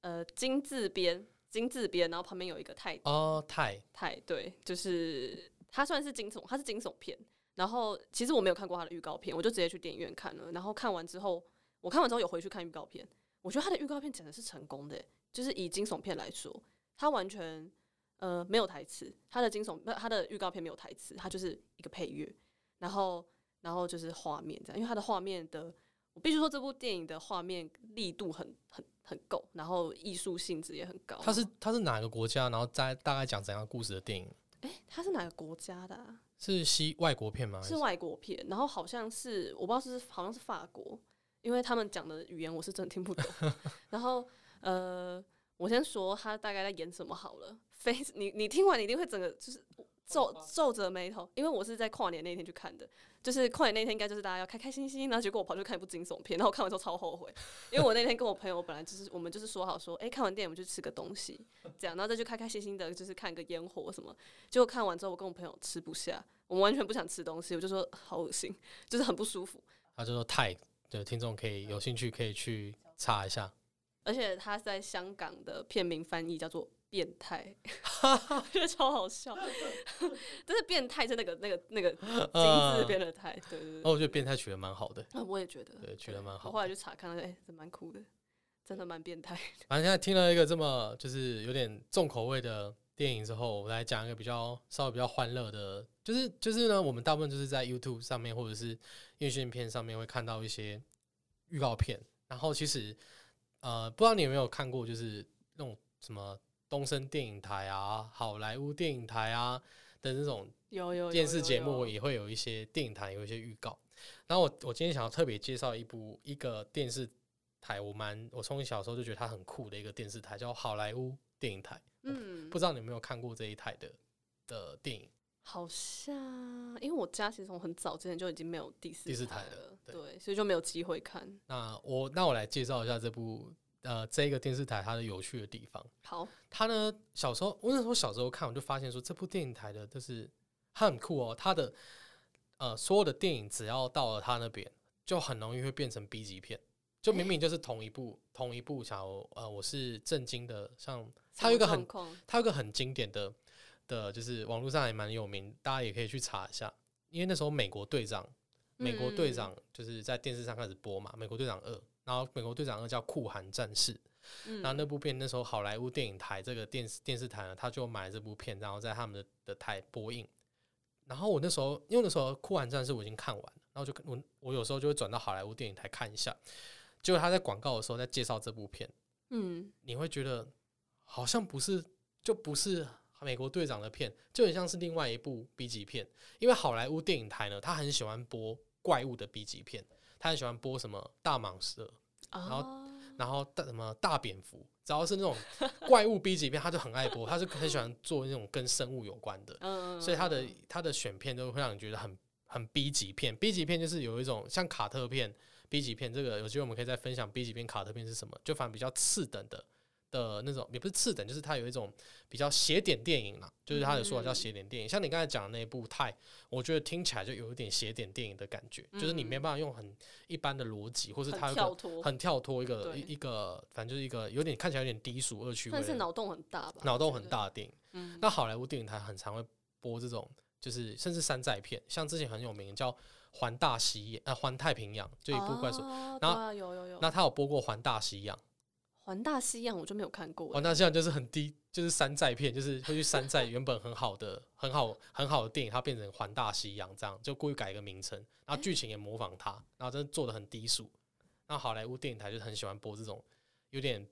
S2: 呃金字边，金字边，然后旁边有一个泰
S1: 哦，泰
S2: 泰，对，就是它算是惊悚，它是惊悚片。然后其实我没有看过它的预告片，我就直接去电影院看了。然后看完之后，我看完之后有回去看预告片，我觉得它的预告片简直是成功的，就是以惊悚片来说，它完全呃没有台词，它的惊悚不它的预告片没有台词，它就是一个配乐，然后然后就是画面这样，因为它的画面的，我必须说这部电影的画面力度很很很够，然后艺术性质也很高。
S1: 它是它是哪个国家？然后在大概讲怎样故事的电影？
S2: 哎、它是哪个国家的、啊？
S1: 是西外国片吗？
S2: 是外国片，然后好像是我不知道是好像是法国，因为他们讲的语言我是真的听不懂。然后呃，我先说他大概在演什么好了。非你你听完你一定会整个就是皱皱着眉头，因为我是在跨年那天去看的，就是跨年那天应该就是大家要开开心心，然后结果我跑去看一部惊悚片，然后看完之后超后悔，因为我那天跟我朋友本来就是我们就是说好说，哎、看完电影我们就吃个东西，这样，然后再去开开心心的，就是看个烟火什么。结果看完之后，我跟我朋友吃不下，我们完全不想吃东西，我就说好恶心，就是很不舒服。
S1: 他就说泰，对听众可以有兴趣可以去查一下。
S2: 而且他在香港的片名翻译叫做“变态”，我觉得超好笑。但是“变态”是那个那个那个金字边的“态”，对对对。
S1: 哦，我觉得变态取得蛮好的，
S2: 啊，我也觉得，
S1: 对取得蛮好
S2: 我后来就查看了，哎、这蛮酷的，真的蛮变态。
S1: 反正现在听了一个这么就是有点重口味的电影之后，我来讲一个比较稍微比较欢乐的，就是就是呢，我们大部分就是在 YouTube 上面或者是院线片上面会看到一些预告片，然后其实呃，不知道你有没有看过，就是那种什么东森电影台啊、好莱坞电影台啊的那种
S2: 有有有
S1: 电视节目也会有一些电影台有一些预告。然后我我今天想要特别介绍一部一个电视台，我蛮我从小时候就觉得它很酷的一个电视台，叫好莱坞电影台。
S2: 嗯
S1: 不，知道你有没有看过这一台的的电影？
S2: 好像因为我家其实从很早之前就已经没有第四
S1: 第四
S2: 台
S1: 台了对
S2: 对，所以就没有机会看。
S1: 那我那我来介绍一下这部呃这个电视台它的有趣的地方。
S2: 好，
S1: 它呢小时候我那时候小时候看，我就发现说这部电影台的就是它很酷哦，它的呃所有的电影只要到了它那边，就很容易会变成 B 级片。就明明就是同一部同一部，假如呃我是震惊的，像它有一个很它有一个很经典的的，就是网络上也蛮有名，大家也可以去查一下。因为那时候美国队长，美国队
S2: 嗯
S1: 长就是在电视上开始播嘛，美国队长二，然后美国队长二叫酷寒战士，
S2: 嗯
S1: 那那部片那时候好莱坞电影台这个电视电视台呢，他就买了这部片，然后在他们的的台播映。然后我那时候，因为那时候酷寒战士我已经看完了，然后就我我有时候就会转到好莱坞电影台看一下，结果他在广告的时候在介绍这部片，
S2: 嗯，
S1: 你会觉得好像不是，就不是美国队长的片，就很像是另外一部 B 级片。因为好莱坞电影台呢，他很喜欢播怪物的 B 级片，他很喜欢播什么大蟒蛇，
S2: 然
S1: 后然后大什么大蝙蝠，只要是那种 怪物 B 级片，他就很爱播，他就很喜欢做那种跟生物有关的，
S2: 嗯，
S1: 所以他的
S2: 嗯
S1: 他的选片都会让你觉得很很 B 级片。B 级片就是有一种像卡特片、B 级片，这个有机会我们可以再分享 B 级片、卡特片是什么，就反正比较次等的的那种，也不是次等，就是它有一种比较斜点电影啦，就是他有说法叫斜点电影。像你刚才讲的那一部泰，我觉得听起来就有一点斜点电影的感觉，就是你没办法用很一般的逻辑，或是它有
S2: 很跳脱，
S1: 很跳脱一个一一个，反正就是一个有点看起来有点低俗恶趣味
S2: 但，是脑洞很大吧，
S1: 脑洞很大的电影。
S2: 嗯，
S1: 那好莱坞电影台很常会播这种，就是甚至山寨片，像之前很有名叫《环大西洋》呃《环太平洋》，就一部怪兽。
S2: 哦
S1: 然后
S2: 啊有有有，
S1: 那他有播过《环大西洋》，
S2: 环大西洋我就没有看过《
S1: 环大西洋》就是很低，就是山寨片，就是会去山寨原本很好的、很好、很好的电影，它变成《环大西洋》这样，就故意改一个名称，然后剧情也模仿它，然后真的做的很低俗。那好莱坞电影台就很喜欢播这种有点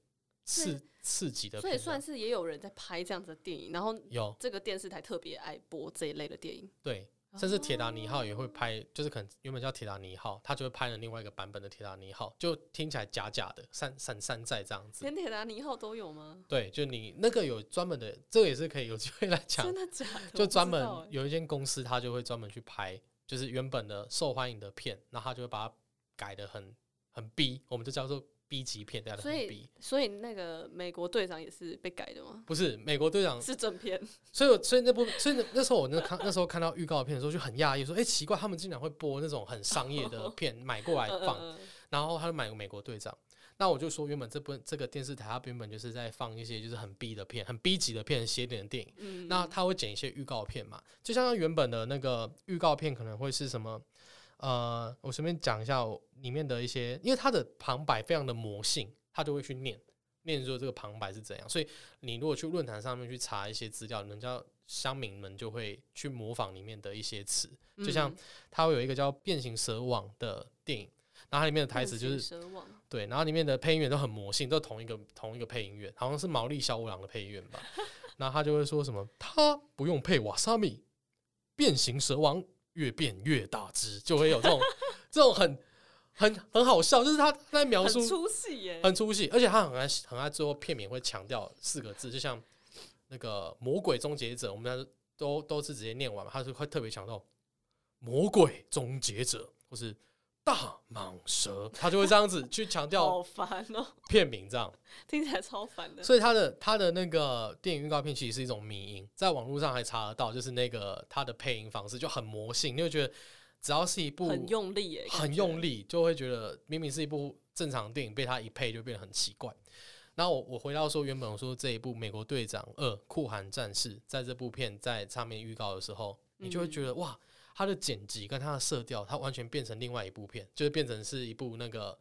S1: 刺刺激的
S2: 所以，算是也有人在拍这样子的电影，然后
S1: 有
S2: 这个电视台特别爱播这一类的电影，
S1: 对，甚至铁达尼号也会拍，就是可能原本叫铁达尼号，他就会拍了另外一个版本的铁达尼号，就听起来假假的，山山山寨这样子。
S2: 连铁达尼号都有吗？
S1: 对，就你那个有专门的，这个也是可以有机会来讲
S2: 真，的假的？
S1: 就专门有一间公司，它就会专门去拍，就是原本的受欢迎的片，然后它就会把它改的很很逼我们就叫做 B 级片，改的很
S2: 所以。所以那个美国队长也是被改的吗？
S1: 不是美国队长
S2: 是正片，
S1: 所以我，所以那部，所以那那时候我那看那时候看到预告片的时候就很讶异，说，哎、奇怪，他们竟然会播那种很商业的 片买过来放，然后他就买个美国队长。那我就说，原本这部这个电视台，它原本就是在放一些就是很 B 的片，很 B 级的片，邪点的电影。
S2: 嗯
S1: 那他会剪一些预告片嘛？就像原本的那个预告片可能会是什么？呃，我随便讲一下我里面的一些，因为它的旁白非常的魔性，他就会去念念说这个旁白是怎样。所以你如果去论坛上面去查一些资料，人家乡民们就会去模仿里面的一些词，就像
S2: 嗯
S1: 它会有一个叫《变形蛇王》的电影，然后它里面的台词就是对，然后里面的配音员都很魔性，都同一个同一个配音员，好像是毛利小五郎的配音员吧。然后他就会说什么，他不用配瓦萨米，变形蛇王越变越大只，就会有这种 这种很很很好笑，就是他他在描述
S2: 很出戏耶，
S1: 很出戏，而且他很爱很爱最后片名会强调四个字，就像那个魔鬼终结者，我们都都是直接念完嘛，他是会特别强调魔鬼终结者或是大蟒蛇，他就会这样子去强调
S2: 好烦哦，
S1: 片名这样。
S2: 听起来超烦的。
S1: 所以他的他的那个电影预告片其实是一种迷音，在网络上还查得到，就是那个他的配音方式就很魔性，你会觉得只要是一部
S2: 很用力耶，
S1: 很用力，就会觉得明明是一部正常电影，被他一配就变得很奇怪。然后我我回到说，原本我说这一部《美国队长二：酷寒战士》在这部片在上面预告的时候，你就会觉得、哇，它的剪辑跟它的色调，它完全变成另外一部片，就是变成是一部那个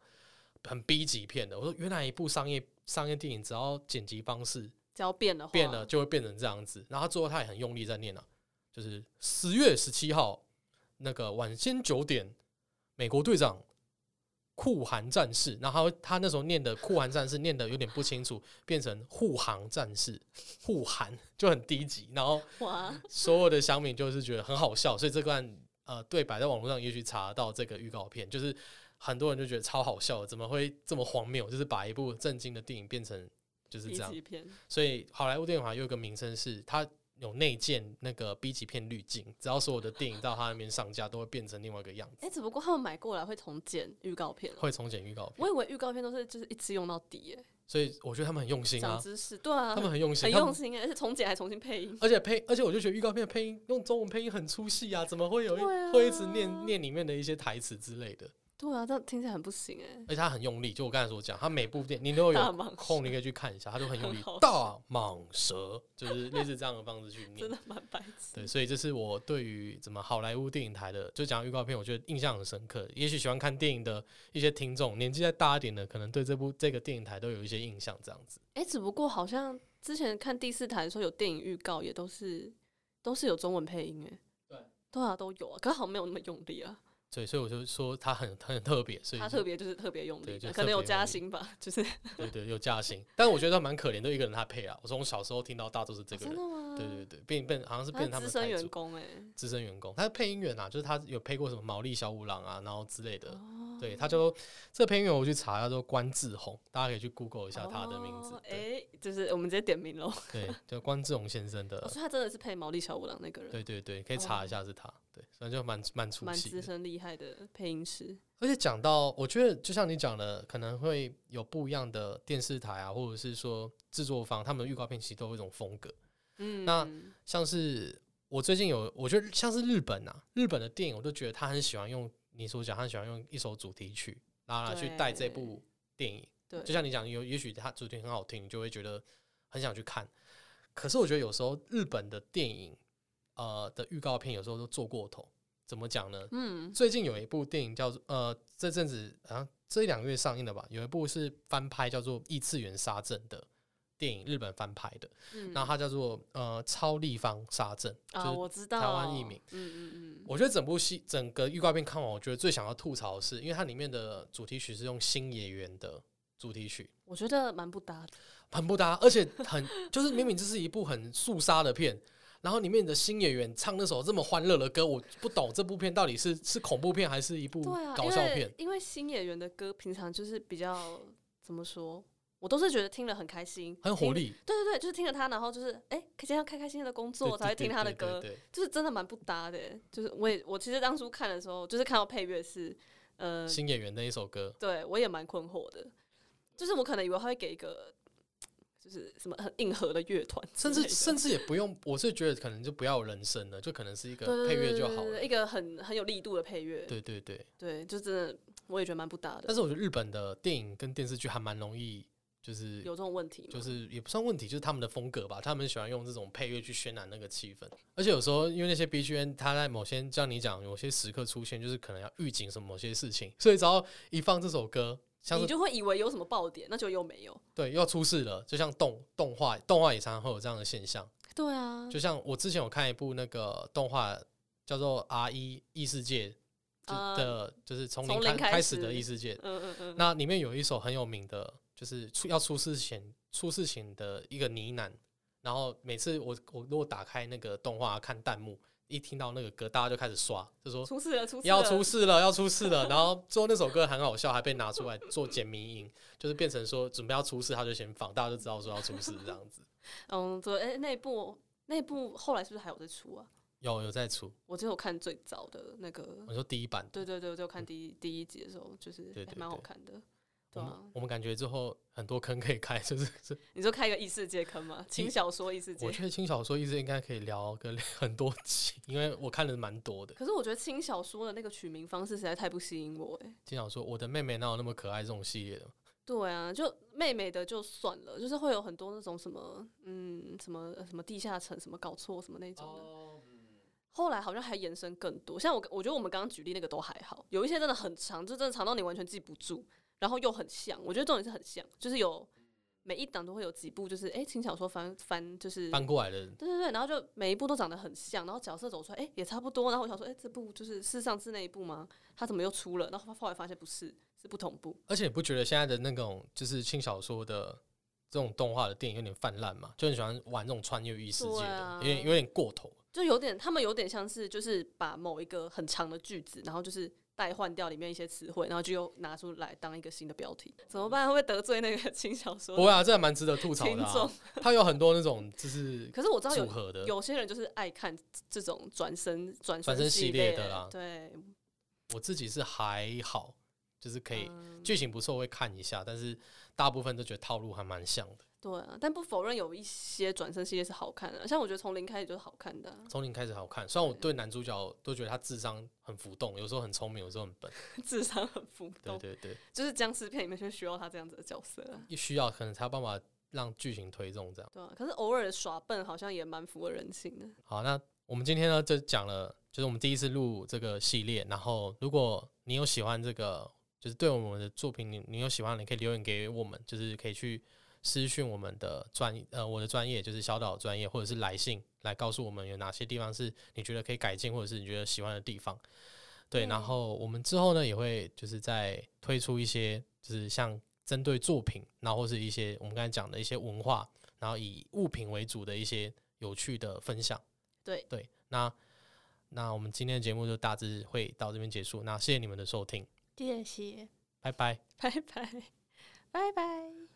S1: 很 B 级片的。我说原来一部商业商业电影，只要剪辑方式
S2: 只要变了，
S1: 变了，就会变成这样子。然后他最后他也很用力在念啊，就是十月十七号那个晚间九点，美国队长酷寒战士，然后他他那时候念的酷寒战士念的有点不清楚，变成护航战士，护航就很低级，然后
S2: 哇，
S1: 所有的乡民就是觉得很好笑，所以这段呃对白在网络上也许查到这个预告片，就是很多人就觉得超好笑，怎么会这么荒谬？就是把一部震惊的电影变成就是这样。所以好莱坞电影好像有一个名称是它有内建那个 B 级片滤镜，只要所有的电影到他那边上架，都会变成另外一个样子，
S2: 哎、只不过他们买过来会重剪预告片哦
S1: 会重剪预告片。
S2: 我以为预告片都是就是一次用到底、哎，
S1: 所以我觉得他们很用心啊，
S2: 长知识，对啊，
S1: 他们很用心，
S2: 很用心哎、而且重剪还重新配音，
S1: 而且配，而且我就觉得预告片的配音用中文配音很出戏啊，怎么会有会一直念念里面的一些台词之类的？
S2: 对啊，这样听起来很不行哎、
S1: 而且他很用力，就我刚才所讲，他每部电你都有空，你可以去看一下，他都很用力。大蟒蛇就是类似这样的方式去
S2: 真
S1: 念。
S2: 的蛮白痴。
S1: 对，所以这是我对于怎么好莱坞电影台的，就讲预告片，我觉得印象很深刻。也许喜欢看电影的一些听众，年纪再大一点的，可能对这部这个电影台都有一些印象。这样子，
S2: 哎、只不过好像之前看第四台的时候有电影预告，也都是都是有中文配音哎、
S1: 对，
S2: 对啊，都有啊，可是好像没有那么用力啊。
S1: 对，所以我就说他很很特别，所以
S2: 他特别就是特别用力的，可能有加薪吧，就是
S1: 对对，有加薪，但我觉得他蛮可怜，的一个人他配啊。我从小时候听到大都是这个人？对对对，变变好像是
S2: 他
S1: 变成他
S2: 们资深员工哎、
S1: 资深员工，他是配音员啊，就是他有配过什么毛利小五郎啊，然后之类的。
S2: 哦
S1: 对，他就这个配音员我去查，叫做关志宏，大家可以去 Google 一下他的名字
S2: 哎、就是我们直接点名喽。
S1: 对，叫关志宏先生
S2: 哦，
S1: 的，
S2: 他真的是配毛利小五郎那个人，
S1: 对对对，可以查一下是他。对，所以就蛮蛮出
S2: 蛮。资深厉害的配音师。
S1: 而且讲到，我觉得就像你讲的，可能会有不一样的电视台啊，或者是说制作方，他们的预告片其实都有一种风格。
S2: 嗯，
S1: 那像是我最近有，我觉得像是日本啊，日本的电影，我都觉得他很喜欢用你所讲，他很喜欢用一首主题曲，然后来去带这部电影。
S2: 对，
S1: 就像你讲，有也许他主题很好听，你就会觉得很想去看。可是我觉得有时候日本的电影，呃的预告片有时候都做过头。怎么讲呢？
S2: 嗯，
S1: 最近有一部电影叫做呃，这阵子好像这一两个月上映的吧，有一部是翻拍叫做《异次元杀阵》的电影，日本翻拍的。
S2: 嗯
S1: 然后它叫做呃超立方杀阵，就
S2: 啊，
S1: 是
S2: 我知道
S1: 台湾译名。
S2: 嗯嗯嗯，
S1: 我觉得整部戏整个预告片看完，我觉得最想要吐槽的是，因为它里面的主题曲是用星野源的主题曲，
S2: 我觉得蛮不搭的。
S1: 很不搭，而且很就是明明这是一部很肃杀的片，然后里面的新演员唱那首这么欢乐的歌，我不懂这部片到底是是恐怖片还是一部搞笑片
S2: 因为。因为新演员的歌平常就是比较怎么说，我都是觉得听了很开心，
S1: 很有活力，
S2: 对对对，就是听了他，然后就是哎，这样开开心心的工作才会听他的歌，就是真的蛮不搭的。就是我也我其实当初看的时候，就是看到配乐是呃，
S1: 新演员的一首歌，
S2: 对我也蛮困惑的，就是我可能以为他会给一个就是什么很硬核的乐团
S1: 甚至甚至也不用，我是觉得可能就不要有人声了，就可能是一个配乐就好了。
S2: 一个很很有力度的配乐，
S1: 对对对，
S2: 对，就真的我也觉得蛮不搭的。
S1: 但，是我觉得日本的电影跟电视剧还蛮容易，就是
S2: 有这种问题，
S1: 就是也不算问题，就是他们的风格吧，他们喜欢用这种配乐去渲染那个气氛，而且有时候因为那些 BGM，它在某些像你讲，有些时刻出现，就是可能要预警什么某些事情，所以只要一放这首歌，像
S2: 你就会以为有什么爆点，那就又没有。
S1: 对要出事了，就像动动画，动画也常常会有这样的现象。
S2: 对啊，
S1: 就像我之前有看一部那个动画叫做《R 一异世界》的，就是从零
S2: 开
S1: 始。的
S2: 始
S1: 异世界，
S2: 嗯嗯嗯，
S1: 那里面有一首很有名的，就是出要出事前出事前的一个呢喃，然后每次我我如果打开那个动画看弹幕，一听到那个歌，大家就开始刷，就说
S2: 出事了，出事
S1: 要出事了，要出事了。然后最后那首歌很好笑，还被拿出来做简迷音，就是变成说准备要出事，他就先放，大家就知道说要出事这样子。
S2: 嗯，对，哎、那部那部后来是不是还有在出啊？
S1: 有有在出，
S2: 我只有看最早的那个，
S1: 我说第一版，
S2: 对对对，我就看第一、第一集的时候，就是还蛮好看的。对啊，
S1: 我们感觉之后很多坑可以开，就是是
S2: 你说开一个异世界坑吗？轻小说异世界
S1: 我。觉得轻小说异世界应该可以聊个很多集，因为我看的蛮多的。
S2: 可是我觉得轻小说的那个取名方式实在太不吸引我哎。
S1: 经常说我的妹妹哪有那么可爱这种系列的，
S2: 对啊，就妹妹的就算了，就是会有很多那种什么，嗯，什么呃什么地下城，什么搞错什么那种的。
S1: 哦，
S2: 后来好像还延伸更多，像我我觉得我们刚刚举例那个都还好，有一些真的很长，就真的长到你完全记不住，然后又很像。我觉得重点是很像，就是有每一档都会有几部，就是哎轻小说翻翻就是
S1: 翻过来的，
S2: 对对对，然后就每一部都长得很像，然后角色走出来，哎、也差不多。然后我想说，哎、这部就是是上次那一部吗？他怎么又出了？然后后来发现不是，是不同部。
S1: 而且你不觉得现在的那种就是轻小说的这种动画的电影有点泛滥嘛？就很喜欢玩这种穿越异世界的，
S2: 啊
S1: 有点有点过头。
S2: 就有点，他们有点像是就是把某一个很长的句子，然后就是代换掉里面一些词汇，然后就又拿出来当一个新的标题，怎么办？会不会得罪那个 轻小说
S1: 不会啊，这还蛮值得吐槽的、啊
S2: 众？
S1: 它有很多那种就是
S2: 可是我知道有
S1: 组合的，
S2: 有些人就是爱看这种转身转
S1: 转身系
S2: 系
S1: 列的啦
S2: 对，
S1: 我自己是还好，就是可以
S2: 嗯
S1: 剧情不错会看一下，但是大部分都觉得套路还蛮像的。
S2: 对啊，但不否认有一些转身系列是好看的，像我觉得从零开始就是好看的啊、
S1: 从零开始好看，虽然我对男主角都觉得他智商很浮动，有时候很聪明，有时候很笨。
S2: 智商很浮动，
S1: 对对对，
S2: 就是僵尸片里面就需要他这样子的角色啊。
S1: 需要可能才有办法让剧情推动这样。
S2: 对啊，可是偶尔耍笨好像也蛮符合人性的。
S1: 好，那我们今天呢就讲了，就是我们第一次录这个系列。然后，如果你有喜欢这个，就是对我们的作品，你你有喜欢的，你可以留言给我们，就是可以去私讯我们的专呃我的专业，就是小岛专业，或者是来信来告诉我们有哪些地方是你觉得可以改进，或者是你觉得喜欢的地方。对，然
S2: 嗯
S1: 后我们之后呢也会就是在推出一些，就是像针对作品，然后或是一些我们刚才讲的一些文化，然后以物品为主的一些有趣的分享。
S2: 对
S1: 对，那那我们今天的节目就大致会到这边结束。那谢谢你们的收听，
S2: 谢谢，
S1: 拜拜。
S2: 拜拜，拜拜。